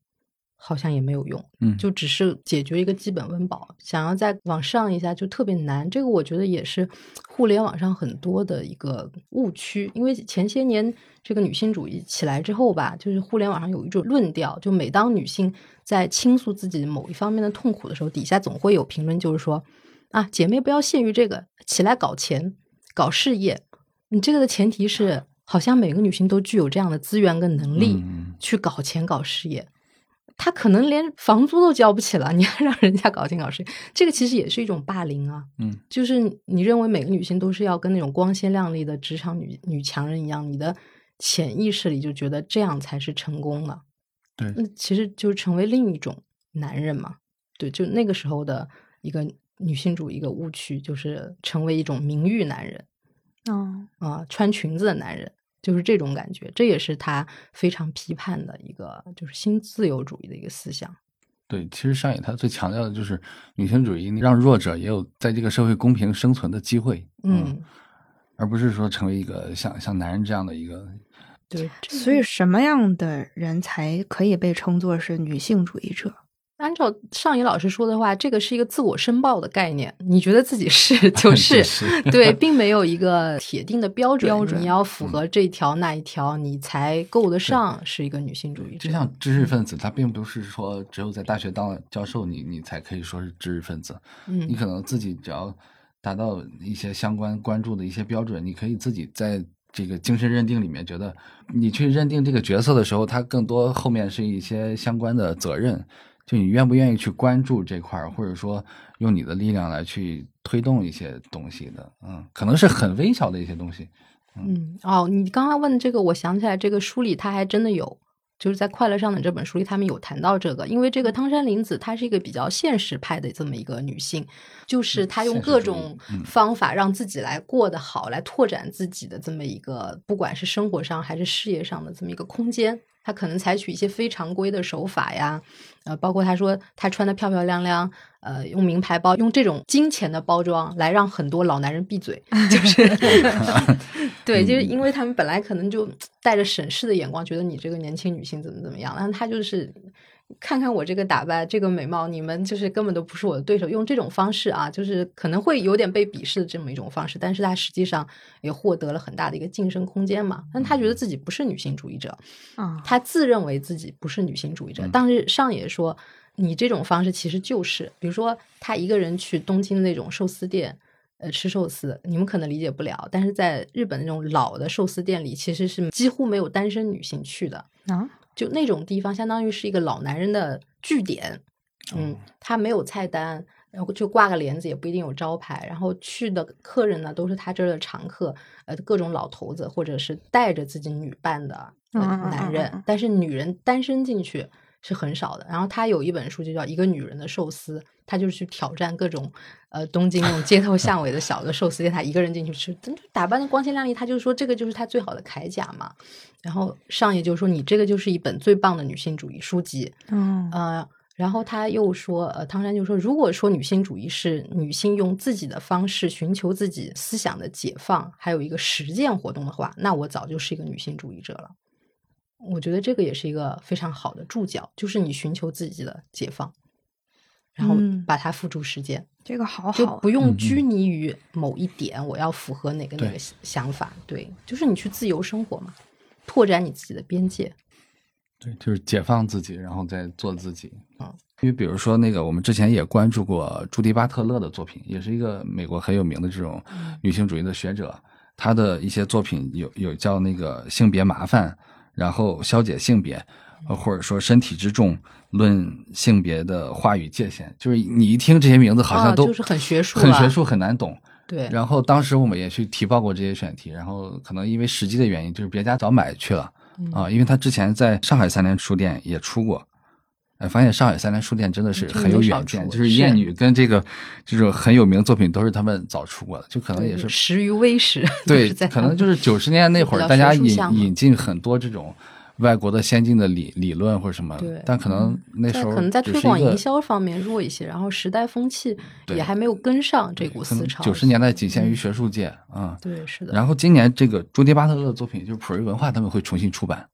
好像也没有用，嗯，就只是解决一个基本温饱，想要再往上一下就特别难。这个我觉得也是互联网上很多的一个误区，因为前些年这个女性主义起来之后吧，就是互联网上有一种论调，就每当女性在倾诉自己某一方面的痛苦的时候，底下总会有评论，就是说啊，姐妹不要限于这个，起来搞钱、搞事业，你这个的前提是。好像每个女性都具有这样的资源跟能力去搞钱搞事业，她可能连房租都交不起了，你还让人家搞钱搞事业，这个其实也是一种霸凌啊。嗯，就是你认为每个女性都是要跟那种光鲜亮丽的职场女女强人一样，你的潜意识里就觉得这样才是成功的。对，那其实就成为另一种男人嘛。对，就那个时候的一个女性主义一个误区，就是成为一种名誉男人。哦啊，穿裙子的男人。就是这种感觉，这也是他非常批判的一个，就是新自由主义的一个思想。对，其实上野他最强调的就是女性主义，让弱者也有在这个社会公平生存的机会，嗯，而不是说成为一个像像男人这样的一个。对，所以什么样的人才可以被称作是女性主义者？按照上野老师说的话，这个是一个自我申报的概念。你觉得自己是 就 是，对，并没有一个铁定的标准。标准你要符合这条那一条，你才够得上是一个女性主义者。就像知识分子，他并不是说只有在大学当了教授，你你才可以说是知识分子。嗯，你可能自己只要达到一些相关关注的一些标准，你可以自己在这个精神认定里面觉得，你去认定这个角色的时候，他更多后面是一些相关的责任。就你愿不愿意去关注这块儿，或者说用你的力量来去推动一些东西的，嗯，可能是很微小的一些东西，嗯，哦，你刚刚问这个，我想起来，这个书里他还真的有。就是在《快乐上的》这本书里，他们有谈到这个，因为这个汤山林子她是一个比较现实派的这么一个女性，就是她用各种方法让自己来过得好，来拓展自己的这么一个，不管是生活上还是事业上的这么一个空间。他可能采取一些非常规的手法呀，呃，包括他说他穿的漂漂亮亮。呃，用名牌包，用这种金钱的包装来让很多老男人闭嘴，就是 对，就是因为他们本来可能就带着审视的眼光，觉得你这个年轻女性怎么怎么样，但他就是看看我这个打扮，这个美貌，你们就是根本都不是我的对手，用这种方式啊，就是可能会有点被鄙视的这么一种方式，但是他实际上也获得了很大的一个晋升空间嘛。但他觉得自己不是女性主义者啊，他自认为自己不是女性主义者，当时上野说。你这种方式其实就是，比如说他一个人去东京的那种寿司店，呃，吃寿司，你们可能理解不了，但是在日本那种老的寿司店里，其实是几乎没有单身女性去的啊，就那种地方，相当于是一个老男人的据点，嗯，他没有菜单，然后就挂个帘子，也不一定有招牌。然后去的客人呢，都是他这儿的常客，呃，各种老头子，或者是带着自己女伴的男人。但是女人单身进去是很少的。然后他有一本书就叫《一个女人的寿司》，他就去挑战各种呃东京那种街头 巷尾的小的寿司店，他一个人进去吃，打扮的光鲜亮丽。他就说这个就是他最好的铠甲嘛。然后上野就说你这个就是一本最棒的女性主义书籍。嗯呃。然后他又说，呃，汤山就说，如果说女性主义是女性用自己的方式寻求自己思想的解放，还有一个实践活动的话，那我早就是一个女性主义者了。我觉得这个也是一个非常好的注脚，就是你寻求自己的解放，然后把它付诸实践，这个好好，就不用拘泥于某一点，我要符合哪个哪个想法，对，就是你去自由生活嘛，拓展你自己的边界。对，就是解放自己，然后再做自己啊。因为比如说那个，我们之前也关注过朱迪巴特勒的作品，也是一个美国很有名的这种女性主义的学者。她的一些作品有有叫那个性别麻烦，然后消解性别，或者说身体之重，论性别的话语界限。就是你一听这些名字，好像都就是很学术，很学术，很难懂。对。然后当时我们也去提报过这些选题，然后可能因为时机的原因，就是别家早买去了。啊，因为他之前在上海三联书店也出过，哎，发现上海三联书店真的是很有远见，就是《艳女》跟这个这种很有名的作品都是他们早出过的，就可能也是始于微时。对，可能就是九十年代那会儿，大家引引进很多这种。外国的先进的理理论或者什么，但可能那时候可能在推广营销方面弱一些，然后时代风气也还没有跟上这股思潮。九十年代仅限于学术界啊，对，是的。然后今年这个朱迪巴特勒的作品，就是普瑞文化他们会重新出版。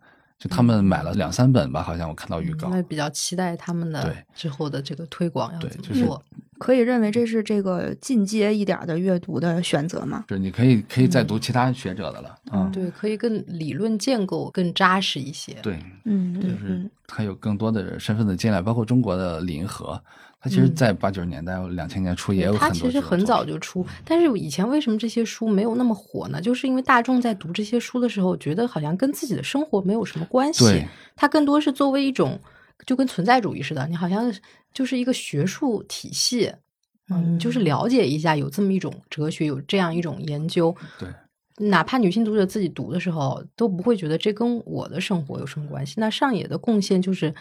就他们买了两三本吧，好像我看到预告。那比较期待他们的之后的这个推广要怎么做？可以认为这是这个进阶一点的阅读的选择吗？是，你可以可以再读其他学者的了。嗯，对，可以更理论建构更扎实一些。对，嗯，就是还有更多的身份的进来，包括中国的李银河。他其实，在八九十年代、两千年初也有很多。他其实很早就出，但是以前为什么这些书没有那么火呢？就是因为大众在读这些书的时候，觉得好像跟自己的生活没有什么关系。它更多是作为一种，就跟存在主义似的，你好像就是一个学术体系，嗯，就是了解一下有这么一种哲学，有这样一种研究。对，哪怕女性读者自己读的时候，都不会觉得这跟我的生活有什么关系。那上野的贡献就是。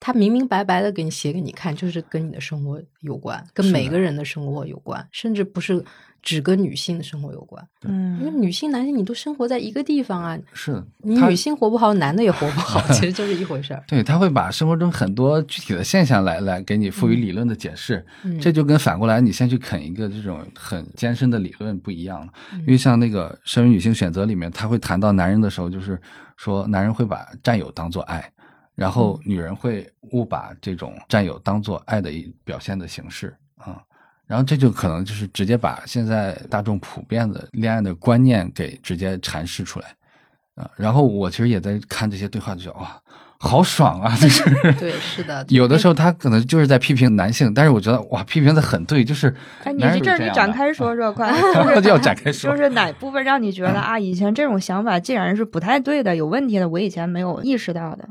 他明明白白的给你写给你看，就是跟你的生活有关，跟每个人的生活有关，甚至不是只跟女性的生活有关。嗯，因为女性、男性你都生活在一个地方啊。是，你女性活不好，男的也活不好，其实就是一回事儿。对他会把生活中很多具体的现象来来给你赋予理论的解释，这就跟反过来你先去啃一个这种很艰深的理论不一样了。因为像那个《身为女性选择》里面，他会谈到男人的时候，就是说男人会把占有当做爱。然后女人会误把这种占有当做爱的一表现的形式啊，然后这就可能就是直接把现在大众普遍的恋爱的观念给直接阐释出来啊。然后我其实也在看这些对话，就觉得哇，好爽啊！就是对，是的。有的时候他可能就是在批评男性，但是我觉得哇，批评的很对，就是你这你展开说说，快，就要展开说，就是哪部分让你觉得啊，以前这种想法既然是不太对的、有问题的，我以前没有意识到的。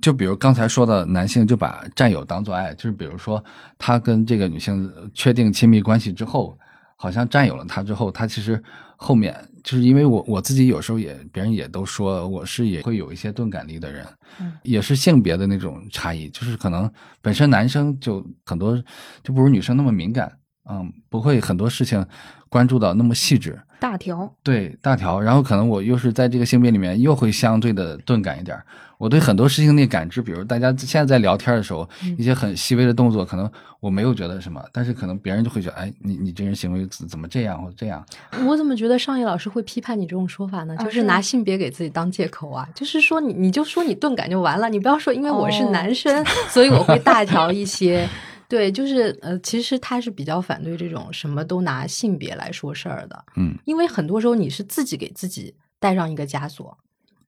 就比如刚才说的，男性就把占有当做爱，就是比如说他跟这个女性确定亲密关系之后，好像占有了她之后，他其实后面就是因为我我自己有时候也别人也都说我是也会有一些钝感力的人，嗯也是性别的那种差异，就是可能本身男生就很多就不如女生那么敏感，嗯，不会很多事情关注到那么细致。大条对大条，然后可能我又是在这个性别里面又会相对的钝感一点。我对很多事情的感知，比如大家现在在聊天的时候，一些很细微的动作，可能我没有觉得什么，但是可能别人就会觉得，哎，你你这人行为怎怎么这样或者这样？我怎么觉得上野老师会批判你这种说法呢？就是拿性别给自己当借口啊？就是说你你就说你钝感就完了，你不要说因为我是男生，所以我会大条一些。对，就是呃，其实他是比较反对这种什么都拿性别来说事儿的，嗯，因为很多时候你是自己给自己带上一个枷锁。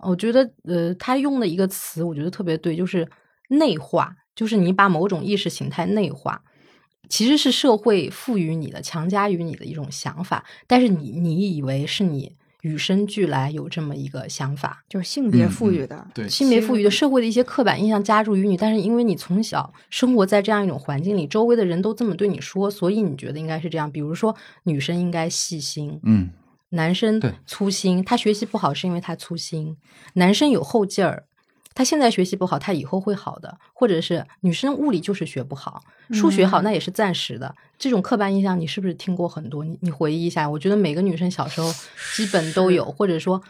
我觉得呃，他用的一个词，我觉得特别对，就是内化，就是你把某种意识形态内化，其实是社会赋予你的、强加于你的一种想法，但是你你以为是你与生俱来有这么一个想法，就是性别赋予的，对性别赋予的社会的一些刻板印象加注于你，但是因为你从小生活在这样一种环境里，周围的人都这么对你说，所以你觉得应该是这样。比如说，女生应该细心，嗯，男生粗心，他学习不好是因为他粗心，男生有后劲儿。他现在学习不好，他以后会好的，或者是女生物理就是学不好，数学好那也是暂时的。这种刻板印象你是不是听过很多？你你回忆一下，我觉得每个女生小时候基本都有，或者说，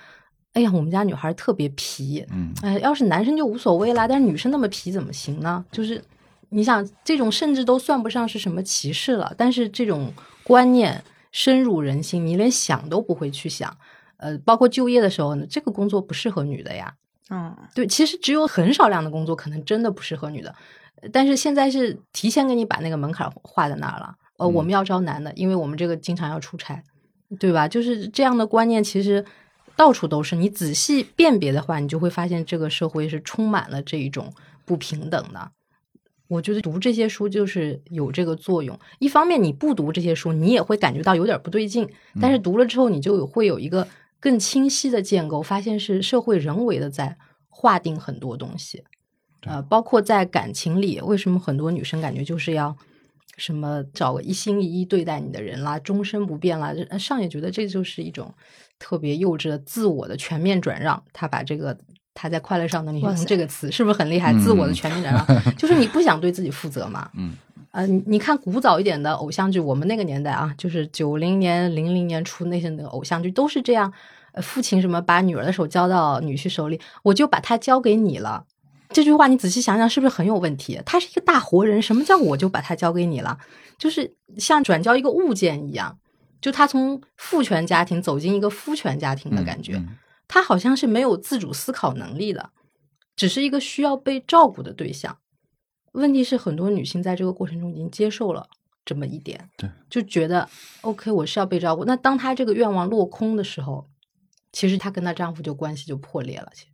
哎呀，我们家女孩特别皮，嗯哎，要是男生就无所谓啦，但是女生那么皮怎么行呢？就是你想，这种甚至都算不上是什么歧视了，但是这种观念深入人心，你连想都不会去想。呃，包括就业的时候呢，这个工作不适合女的呀。嗯，对，其实只有很少量的工作可能真的不适合女的，呃但是现在是提前给你把那个门槛画在那儿了。呃，我们要招男的，因为我们这个经常要出差，对吧？就是这样的观念，其实到处都是。你仔细辨别的话，你就会发现这个社会是充满了这一种不平等的。我觉得读这些书就是有这个作用。一方面，你不读这些书，你也会感觉到有点不对劲，但是读了之后，你就会有一个更清晰的建构，发现是社会人为的在划定很多东西。呃，包括在感情里，为什么很多女生感觉就是要什么找个一心一意对待你的人啦，终身不变啦？上也觉得这就是一种特别幼稚的自我的全面转让。他把这个他在快乐上能用哇塞这个词，是不是很厉害？嗯自我的全面转让，就是你不想对自己负责嘛？嗯，呃，你你看古早一点的偶像剧，我们那个年代啊，就是九零年、零零年初那些那个偶像剧，都是这样。呃，父亲什么把女儿的手交到女婿手里，我就把她交给你了。这句话你仔细想想，是不是很有问题？他是一个大活人，什么叫我就把他交给你了？就是像转交一个物件一样，就他从父权家庭走进一个夫权家庭的感觉，嗯他好像是没有自主思考能力的，只是一个需要被照顾的对象。问题是，很多女性在这个过程中已经接受了这么一点，对，就觉得 OK，我是要被照顾。那当她这个愿望落空的时候，其实她跟她丈夫就关系就破裂了。其实，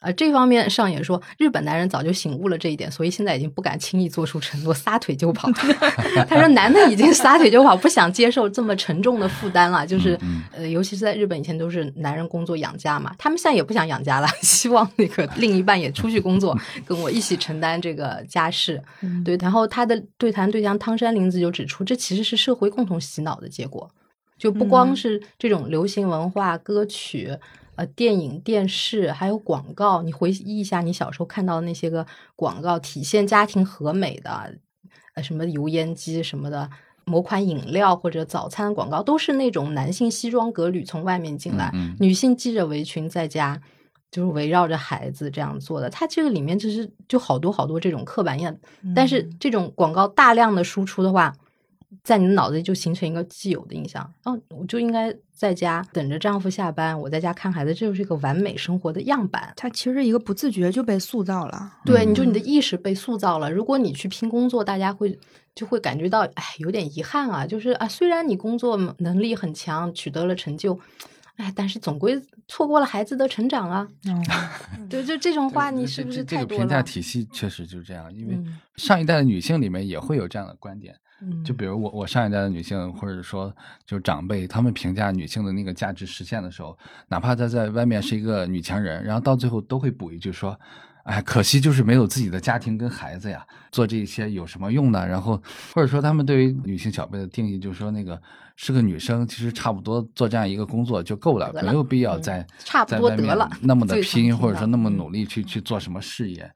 呃，这方面上也说，日本男人早就醒悟了这一点，所以现在已经不敢轻易做出承诺，撒腿就跑。他说，男的已经撒腿就跑，不想接受这么沉重的负担了。就是，嗯呃，尤其是在日本，以前都是男人工作养家嘛，他们现在也不想养家了，希望那个另一半也出去工作，跟我一起承担这个家事。嗯对，然后他的对谈对象汤山林子就指出，这其实是社会共同洗脑的结果，就不光嗯是这种流行文化、歌曲。呃，电影、电视还有广告，你回忆一下，你小时候看到的那些个广告，体现家庭和美的，呃，什么油烟机什么的，某款饮料或者早餐广告，都是那种男性西装革履从外面进来，嗯嗯。女性系着围裙在家，就是围绕着孩子这样做的。它这个里面就是就好多好多这种刻板印象，但是这种广告大量的输出的话，在你的脑子里就形成一个既有的印象，哦，我就应该在家等着丈夫下班，我在家看孩子，这就是一个完美生活的样板。它其实一个不自觉就被塑造了。对，嗯你就你的意识被塑造了。如果你去拼工作，大家会就会感觉到，哎，有点遗憾啊。就是啊，虽然你工作能力很强，取得了成就，哎，但是总归错过了孩子的成长啊。嗯，对，就这种话，你是不是这这个太多了？这个评价体系确实就是这样，因为嗯上一代的女性里面也会有这样的观点。嗯就比如我我上一代的女性，或者说就是长辈，他们评价女性的那个价值实现的时候，哪怕她在外面是一个女强人，然后到最后都会补一句说：“哎，可惜就是没有自己的家庭跟孩子呀，做这些有什么用呢？”然后或者说他们对于女性小辈的定义，就是说那个是个女生，其实差不多做这样一个工作就够了，了没有必要嗯再差不多在外面得了那么的拼，或者说那么嗯努力去去做什么事业。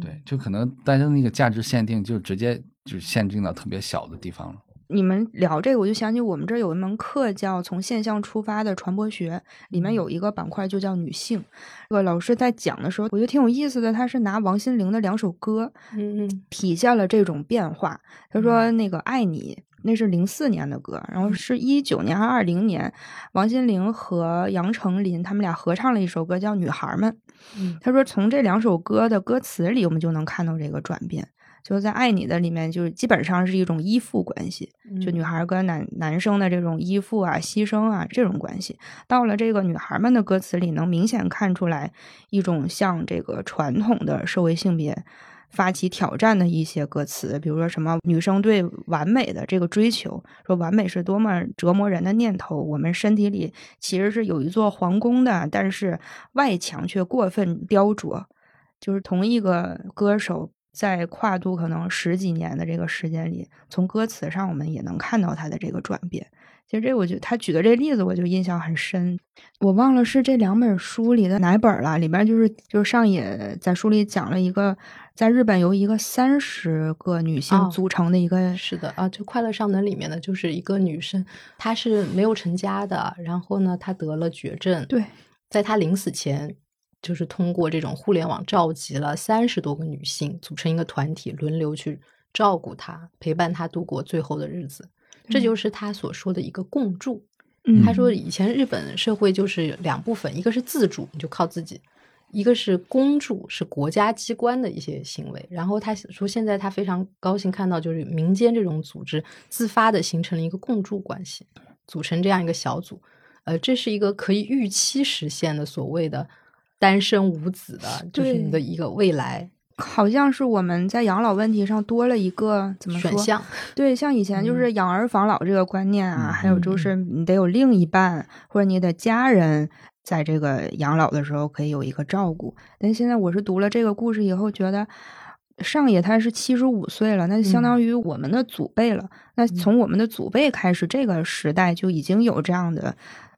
对嗯，就可能大家的那个价值限定就直接就限定到特别小的地方了。你们聊这个，我就想起我们这儿有一门课叫《从现象出发的传播学》，里面有一个板块就叫女性。这个老师在讲的时候，我觉得挺有意思的。他是拿王心凌的两首歌嗯嗯体现了这种变化。他说那个《爱你》那是零四年的歌，然后是一九年还是二零年，王心凌和杨丞琳他们俩合唱了一首歌叫《女孩们》。嗯他说从这两首歌的歌词里，我们就能看到这个转变。就在《爱你》的里面，就是基本上是一种依附关系，就女孩跟男男生的这种依附啊、牺牲啊这种关系。到了这个女孩们的歌词里，能明显看出来一种向这个传统的社会性别发起挑战的一些歌词，比如说什么女生对完美的这个追求，说完美是多么折磨人的念头。我们身体里其实是有一座皇宫的，但是外墙却过分雕琢。就是同一个歌手在跨度可能十几年的这个时间里，从歌词上我们也能看到他的这个转变。其实这我就他举的这例子，我就印象很深。我忘了是这两本书里的哪本了，里边就是就是上野在书里讲了一个，在日本由一个三十个女性组成的一个，是的啊，就《快乐上能》里面的就是一个女生，她是没有成家的，然后呢，她得了绝症，对，在她临死前，就是通过这种互联网召集了三十多个女性组成一个团体，轮流去照顾她，陪伴她度过最后的日子。这就是他所说的一个共助。他说，以前日本社会就是两部分，一个是自主，你就靠自己；一个是公助，是国家机关的一些行为。然后他说，现在他非常高兴看到，就是民间这种组织自发的形成了一个共助关系，组成这样一个小组。呃，这是一个可以预期实现的所谓的单身无子的，就是你的一个未来。好像是我们在养老问题上多了一个怎么选项？对，像以前就是养儿防老这个观念啊，还有就是你得有另一半或者你的家人在这个养老的时候可以有一个照顾。但现在我是读了这个故事以后，觉得上野他是七十五岁了，那就相当于我们的祖辈了。那从我们的祖辈开始，这个时代就已经有这样的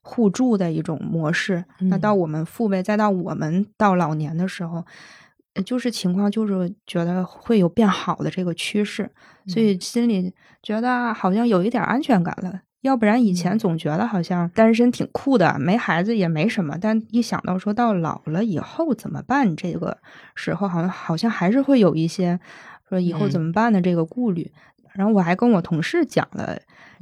互助的一种模式。那到我们父辈，再到我们到老年的时候。就是情况，就是觉得会有变好的这个趋势，所以心里觉得好像有一点安全感了。要不然以前总觉得好像单身挺酷的，没孩子也没什么，但一想到说到老了以后怎么办，这个时候好像好像还是会有一些说以后怎么办的这个顾虑。然后我还跟我同事讲了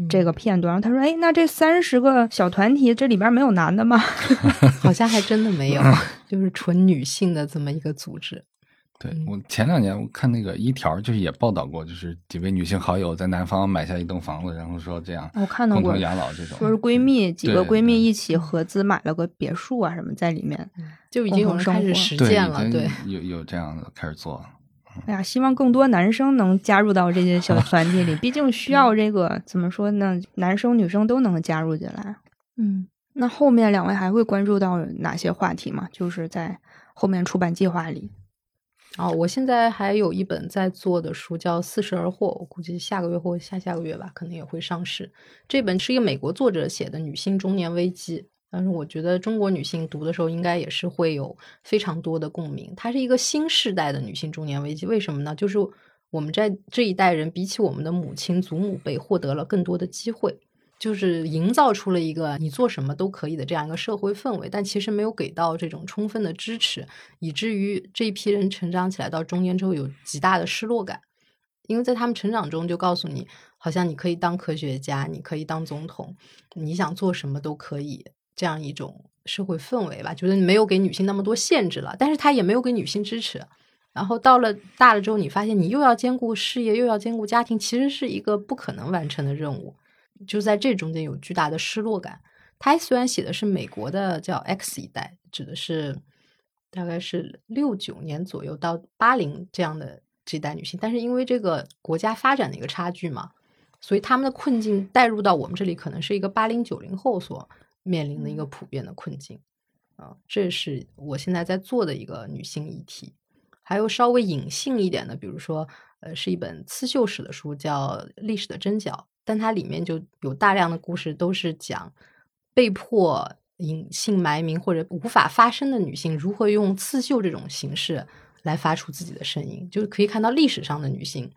这个片段，他说：“哎，那这三十个小团体，这里边没有男的吗？好像还真的没有，就是纯女性的这么一个组织。”对我前两年我看那个一条，就是也报道过，就是几位女性好友在南方买下一栋房子，然后说这样我看到过养老这种，说是闺蜜几个闺蜜一起合资买了个别墅啊什么在里面，就已经有人开始实践了，对，有有这样的开始做。哎呀，希望更多男生能加入到这些小 团体里，毕竟需要这个怎么说呢？男生女生都能加入进来。嗯，那后面两位还会关注到哪些话题吗？就是在后面出版计划里。哦，我现在还有一本在做的书，叫《四十而获》，我估计下个月或下下个月吧，可能也会上市。这本是一个美国作者写的女性中年危机，但是我觉得中国女性读的时候应该也是会有非常多的共鸣。它是一个新时代的女性中年危机，为什么呢？就是我们在这一代人比起我们的母亲、祖母辈获得了更多的机会。就是营造出了一个你做什么都可以的这样一个社会氛围，但其实没有给到这种充分的支持，以至于这一批人成长起来到中年之后有极大的失落感，因为在他们成长中就告诉你，好像你可以当科学家，你可以当总统，你想做什么都可以，这样一种社会氛围吧，觉得你没有给女性那么多限制了，但是他也没有给女性支持，然后到了大了之后，你发现你又要兼顾事业，又要兼顾家庭，其实是一个不可能完成的任务。就在这中间有巨大的失落感。他虽然写的是美国的叫 X 一代，指的是大概是六九年左右到八零这样的这代女性，但是因为这个国家发展的一个差距嘛，所以他们的困境带入到我们这里，可能是一个八零九零后所面临的一个普遍的困境。啊，这是我现在在做的一个女性议题。还有稍微隐性一点的，比如说，呃，是一本刺绣史的书，叫《历史的针脚》。但它里面就有大量的故事，都是讲被迫隐姓埋名或者无法发声的女性如何用刺绣这种形式来发出自己的声音。就是可以看到历史上的女性，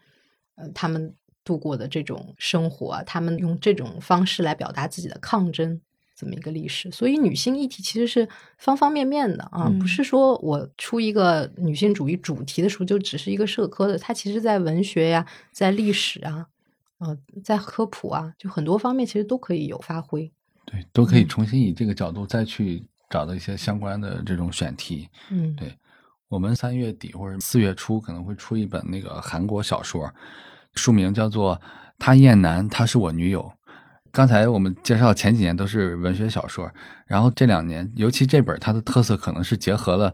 呃，她们度过的这种生活，她们用这种方式来表达自己的抗争，这么一个历史。所以，女性议题其实是方方面面的啊，不是说我出一个女性主义主题的书就只是一个社科的，它其实在文学呀，在历史啊。呃，在科普啊，就很多方面其实都可以有发挥，对，都可以重新以这个角度再去找到一些相关的这种选题。嗯，对，我们三月底或者四月初可能会出一本那个韩国小说，书名叫做《他厌男，她是我女友》，刚才我们介绍前几年都是文学小说，然后这两年，尤其这本它的特色可能是结合了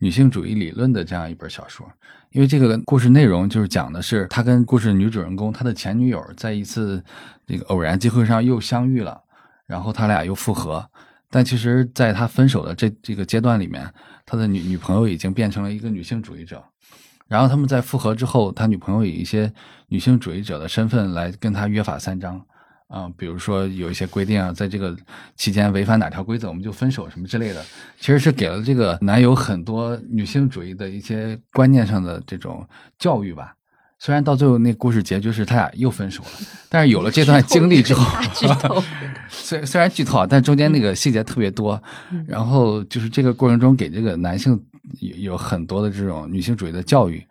女性主义理论的这样一本小说。因为这个故事内容就是讲的是他跟故事女主人公他的前女友在一次这个偶然机会上又相遇了，然后他俩又复合。但其实，在他分手的这这个阶段里面，他的女女朋友已经变成了一个女性主义者。然后他们在复合之后，他女朋友以一些女性主义者的身份来跟他约法三章，啊，比如说有一些规定啊，在这个期间违反哪条规则我们就分手什么之类的，其实是给了这个男友很多女性主义的一些观念上的这种教育吧。虽然到最后那故事结局是他俩又分手了，但是有了这段经历之后，虽虽然剧透啊，但中间那个细节特别多，然后就是这个过程中给这个男性有有很多的这种女性主义的教育，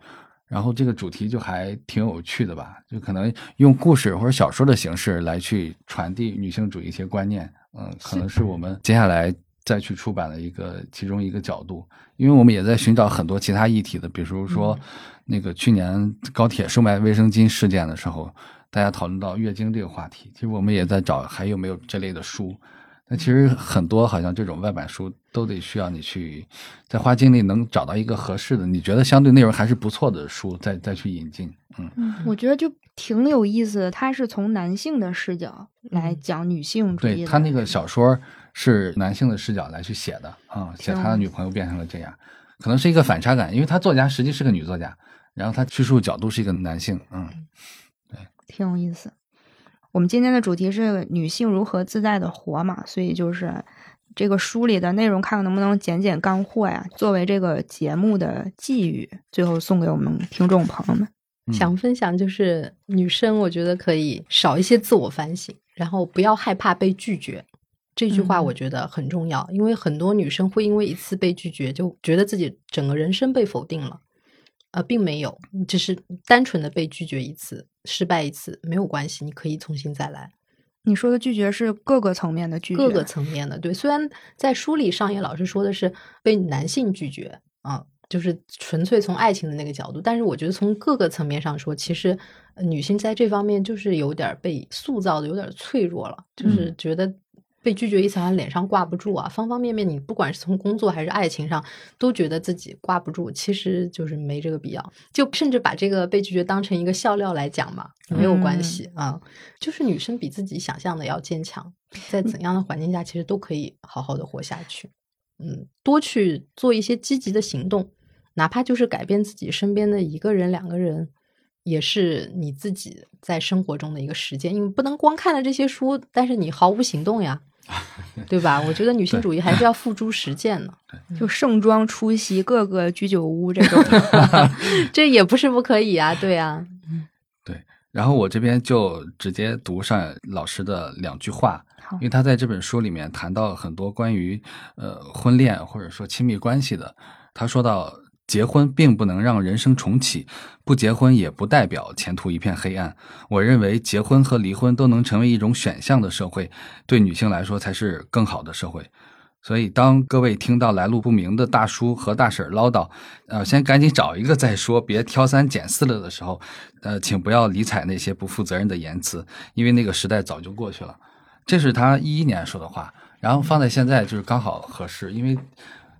然后这个主题就还挺有趣的吧，就可能用故事或者小说的形式来去传递女性主义一些观念，嗯，可能是我们接下来再去出版的一个其中一个角度，因为我们也在寻找很多其他议题的，比如说。那个去年高铁售卖卫生巾事件的时候，大家讨论到月经这个话题，其实我们也在找还有没有这类的书。但其实很多好像这种外版书都得需要你去在花精力能找到一个合适的，你觉得相对内容还是不错的书，再再去引进。嗯，我觉得就挺有意思的。他是从男性的视角来讲女性主义。对他那个小说是男性的视角来去写的啊，写他的女朋友变成了这样，可能是一个反差感，因为他作家实际是个女作家。然后他叙述角度是一个男性，嗯，对，挺有意思。我们今天的主题是女性如何自在的活嘛，所以就是这个书里的内容，看看能不能减减干货呀，作为这个节目的寄语，最后送给我们听众朋友们。想分享就是女生，我觉得可以少一些自我反省，然后不要害怕被拒绝。这句话我觉得很重要，因为很多女生会因为一次被拒绝，就觉得自己整个人生被否定了。呃，并没有，只是单纯的被拒绝一次，失败一次没有关系，你可以重新再来。你说的拒绝是各个层面的拒绝，各个层面的。对，虽然在书里上野老师说的是被男性拒绝啊，就是纯粹从爱情的那个角度，但是我觉得从各个层面上说，其实女性在这方面就是有点被塑造的有点脆弱了，就是觉得。被拒绝一次，好像脸上挂不住啊！方方面面，你不管是从工作还是爱情上，都觉得自己挂不住，其实就是没这个必要。就甚至把这个被拒绝当成一个笑料来讲嘛，没有关系啊。就是女生比自己想象的要坚强，在怎样的环境下，其实都可以好好的活下去。嗯，多去做一些积极的行动，哪怕就是改变自己身边的一个人、两个人，也是你自己在生活中的一个实践。因为不能光看了这些书，但是你毫无行动呀。对吧？我觉得女性主义还是要付诸实践呢。就盛装出席各个居酒屋这种，这也不是不可以啊。对啊，对。然后我这边就直接读上老师的两句话，因为他在这本书里面谈到很多关于呃婚恋或者说亲密关系的。他说到。结婚并不能让人生重启，不结婚也不代表前途一片黑暗。我认为结婚和离婚都能成为一种选项的社会，对女性来说才是更好的社会。所以，当各位听到来路不明的大叔和大婶唠叨，呃，先赶紧找一个再说，别挑三拣四了的时候，呃，请不要理睬那些不负责任的言辞，因为那个时代早就过去了。这是他一一年说的话，然后放在现在就是刚好合适，因为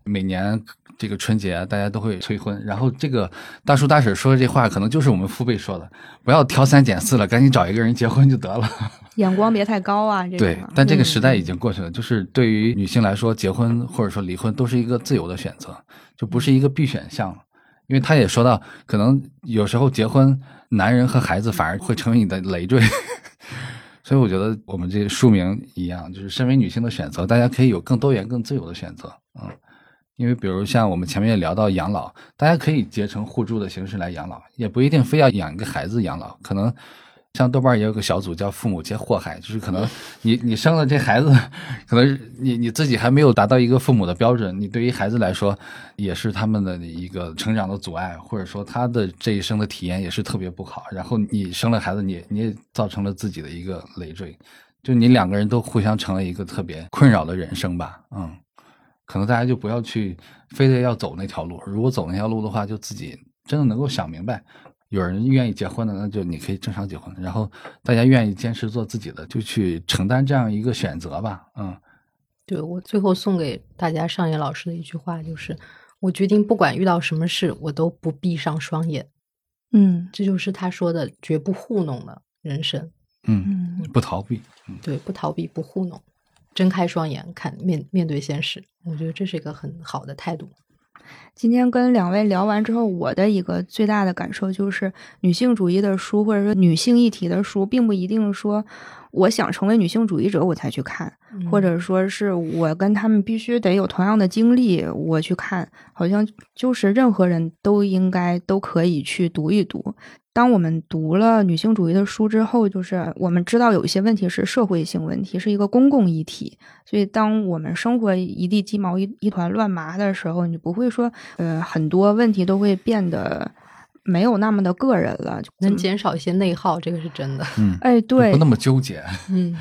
每年。这个春节大家都会催婚，然后这个大叔大婶说的这话，可能就是我们父辈说的，不要挑三拣四了，赶紧找一个人结婚就得了。眼光别太高啊！对，但这个时代已经过去了，就是对于女性来说，结婚或者说离婚都是一个自由的选择，就不是一个必选项了。因为他也说到，可能有时候结婚，男人和孩子反而会成为你的累赘。所以我觉得我们这个书名一样，就是身为女性的选择，大家可以有更多元、更自由的选择。嗯。因为，比如像我们前面也聊到养老，大家可以结成互助的形式来养老，也不一定非要养一个孩子养老。可能像豆瓣也有个小组叫“父母皆祸害”，就是可能 你你生了这孩子，可能你你自己还没有达到一个父母的标准，你对于孩子来说也是他们的一个成长的阻碍，或者说他的这一生的体验也是特别不好。然后你生了孩子，你你也造成了自己的一个累赘，就你两个人都互相成了一个特别困扰的人生吧，嗯。可能大家就不要去，非得要走那条路。如果走那条路的话，就自己真的能够想明白，有人愿意结婚的，那就你可以正常结婚。然后大家愿意坚持做自己的，就去承担这样一个选择吧。嗯，对我最后送给大家上野老师的一句话就是：我决定不管遇到什么事，我都不闭上双眼。嗯，这就是他说的绝不糊弄的人生。嗯，不逃避。对，不逃避，不糊弄，睁开双眼看面面对现实。我觉得这是一个很好的态度。今天跟两位聊完之后，我的一个最大的感受就是，女性主义的书或者说女性议题的书，并不一定说我想成为女性主义者我才去看，或者说是我跟他们必须得有同样的经历我去看，好像就是任何人都应该都可以去读一读。当我们读了女性主义的书之后，就是我们知道有一些问题是社会性问题，是一个公共议题。所以，当我们生活一地鸡毛、一一团乱麻的时候，你不会说，呃，很多问题都会变得没有那么的个人了，能减少一些内耗，这个是真的。嗯，哎，对，不那么纠结。嗯，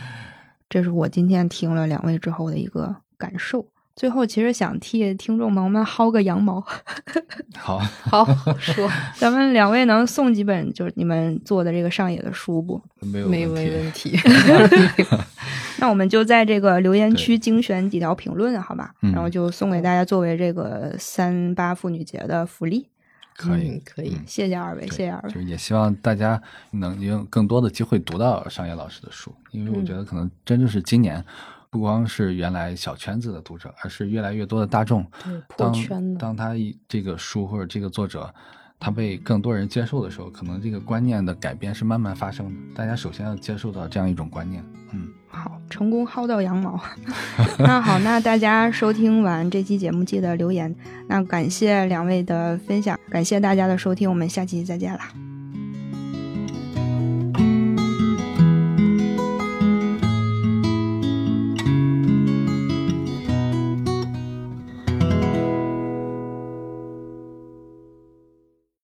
这是我今天听了两位之后的一个感受。最后，其实想替听众朋友们薅个羊毛。好好说，咱们两位能送几本就是你们做的这个上野的书不？没有没问题。那我们就在这个留言区精选几条评论，好吧？然后就送给大家作为这个三八妇女节的福利。可以可以，谢谢二位，谢谢二位。就是也希望大家能有更多的机会读到商业老师的书，因为我觉得可能真正是今年。不光是原来小圈子的读者，而是越来越多的大众。当当他这个书或者这个作者，他被更多人接受的时候，可能这个观念的改变是慢慢发生的。大家首先要接受到这样一种观念。嗯，好，成功薅到羊毛。那好，那大家收听完这期节目，记得留言。那感谢两位的分享，感谢大家的收听，我们下期再见了。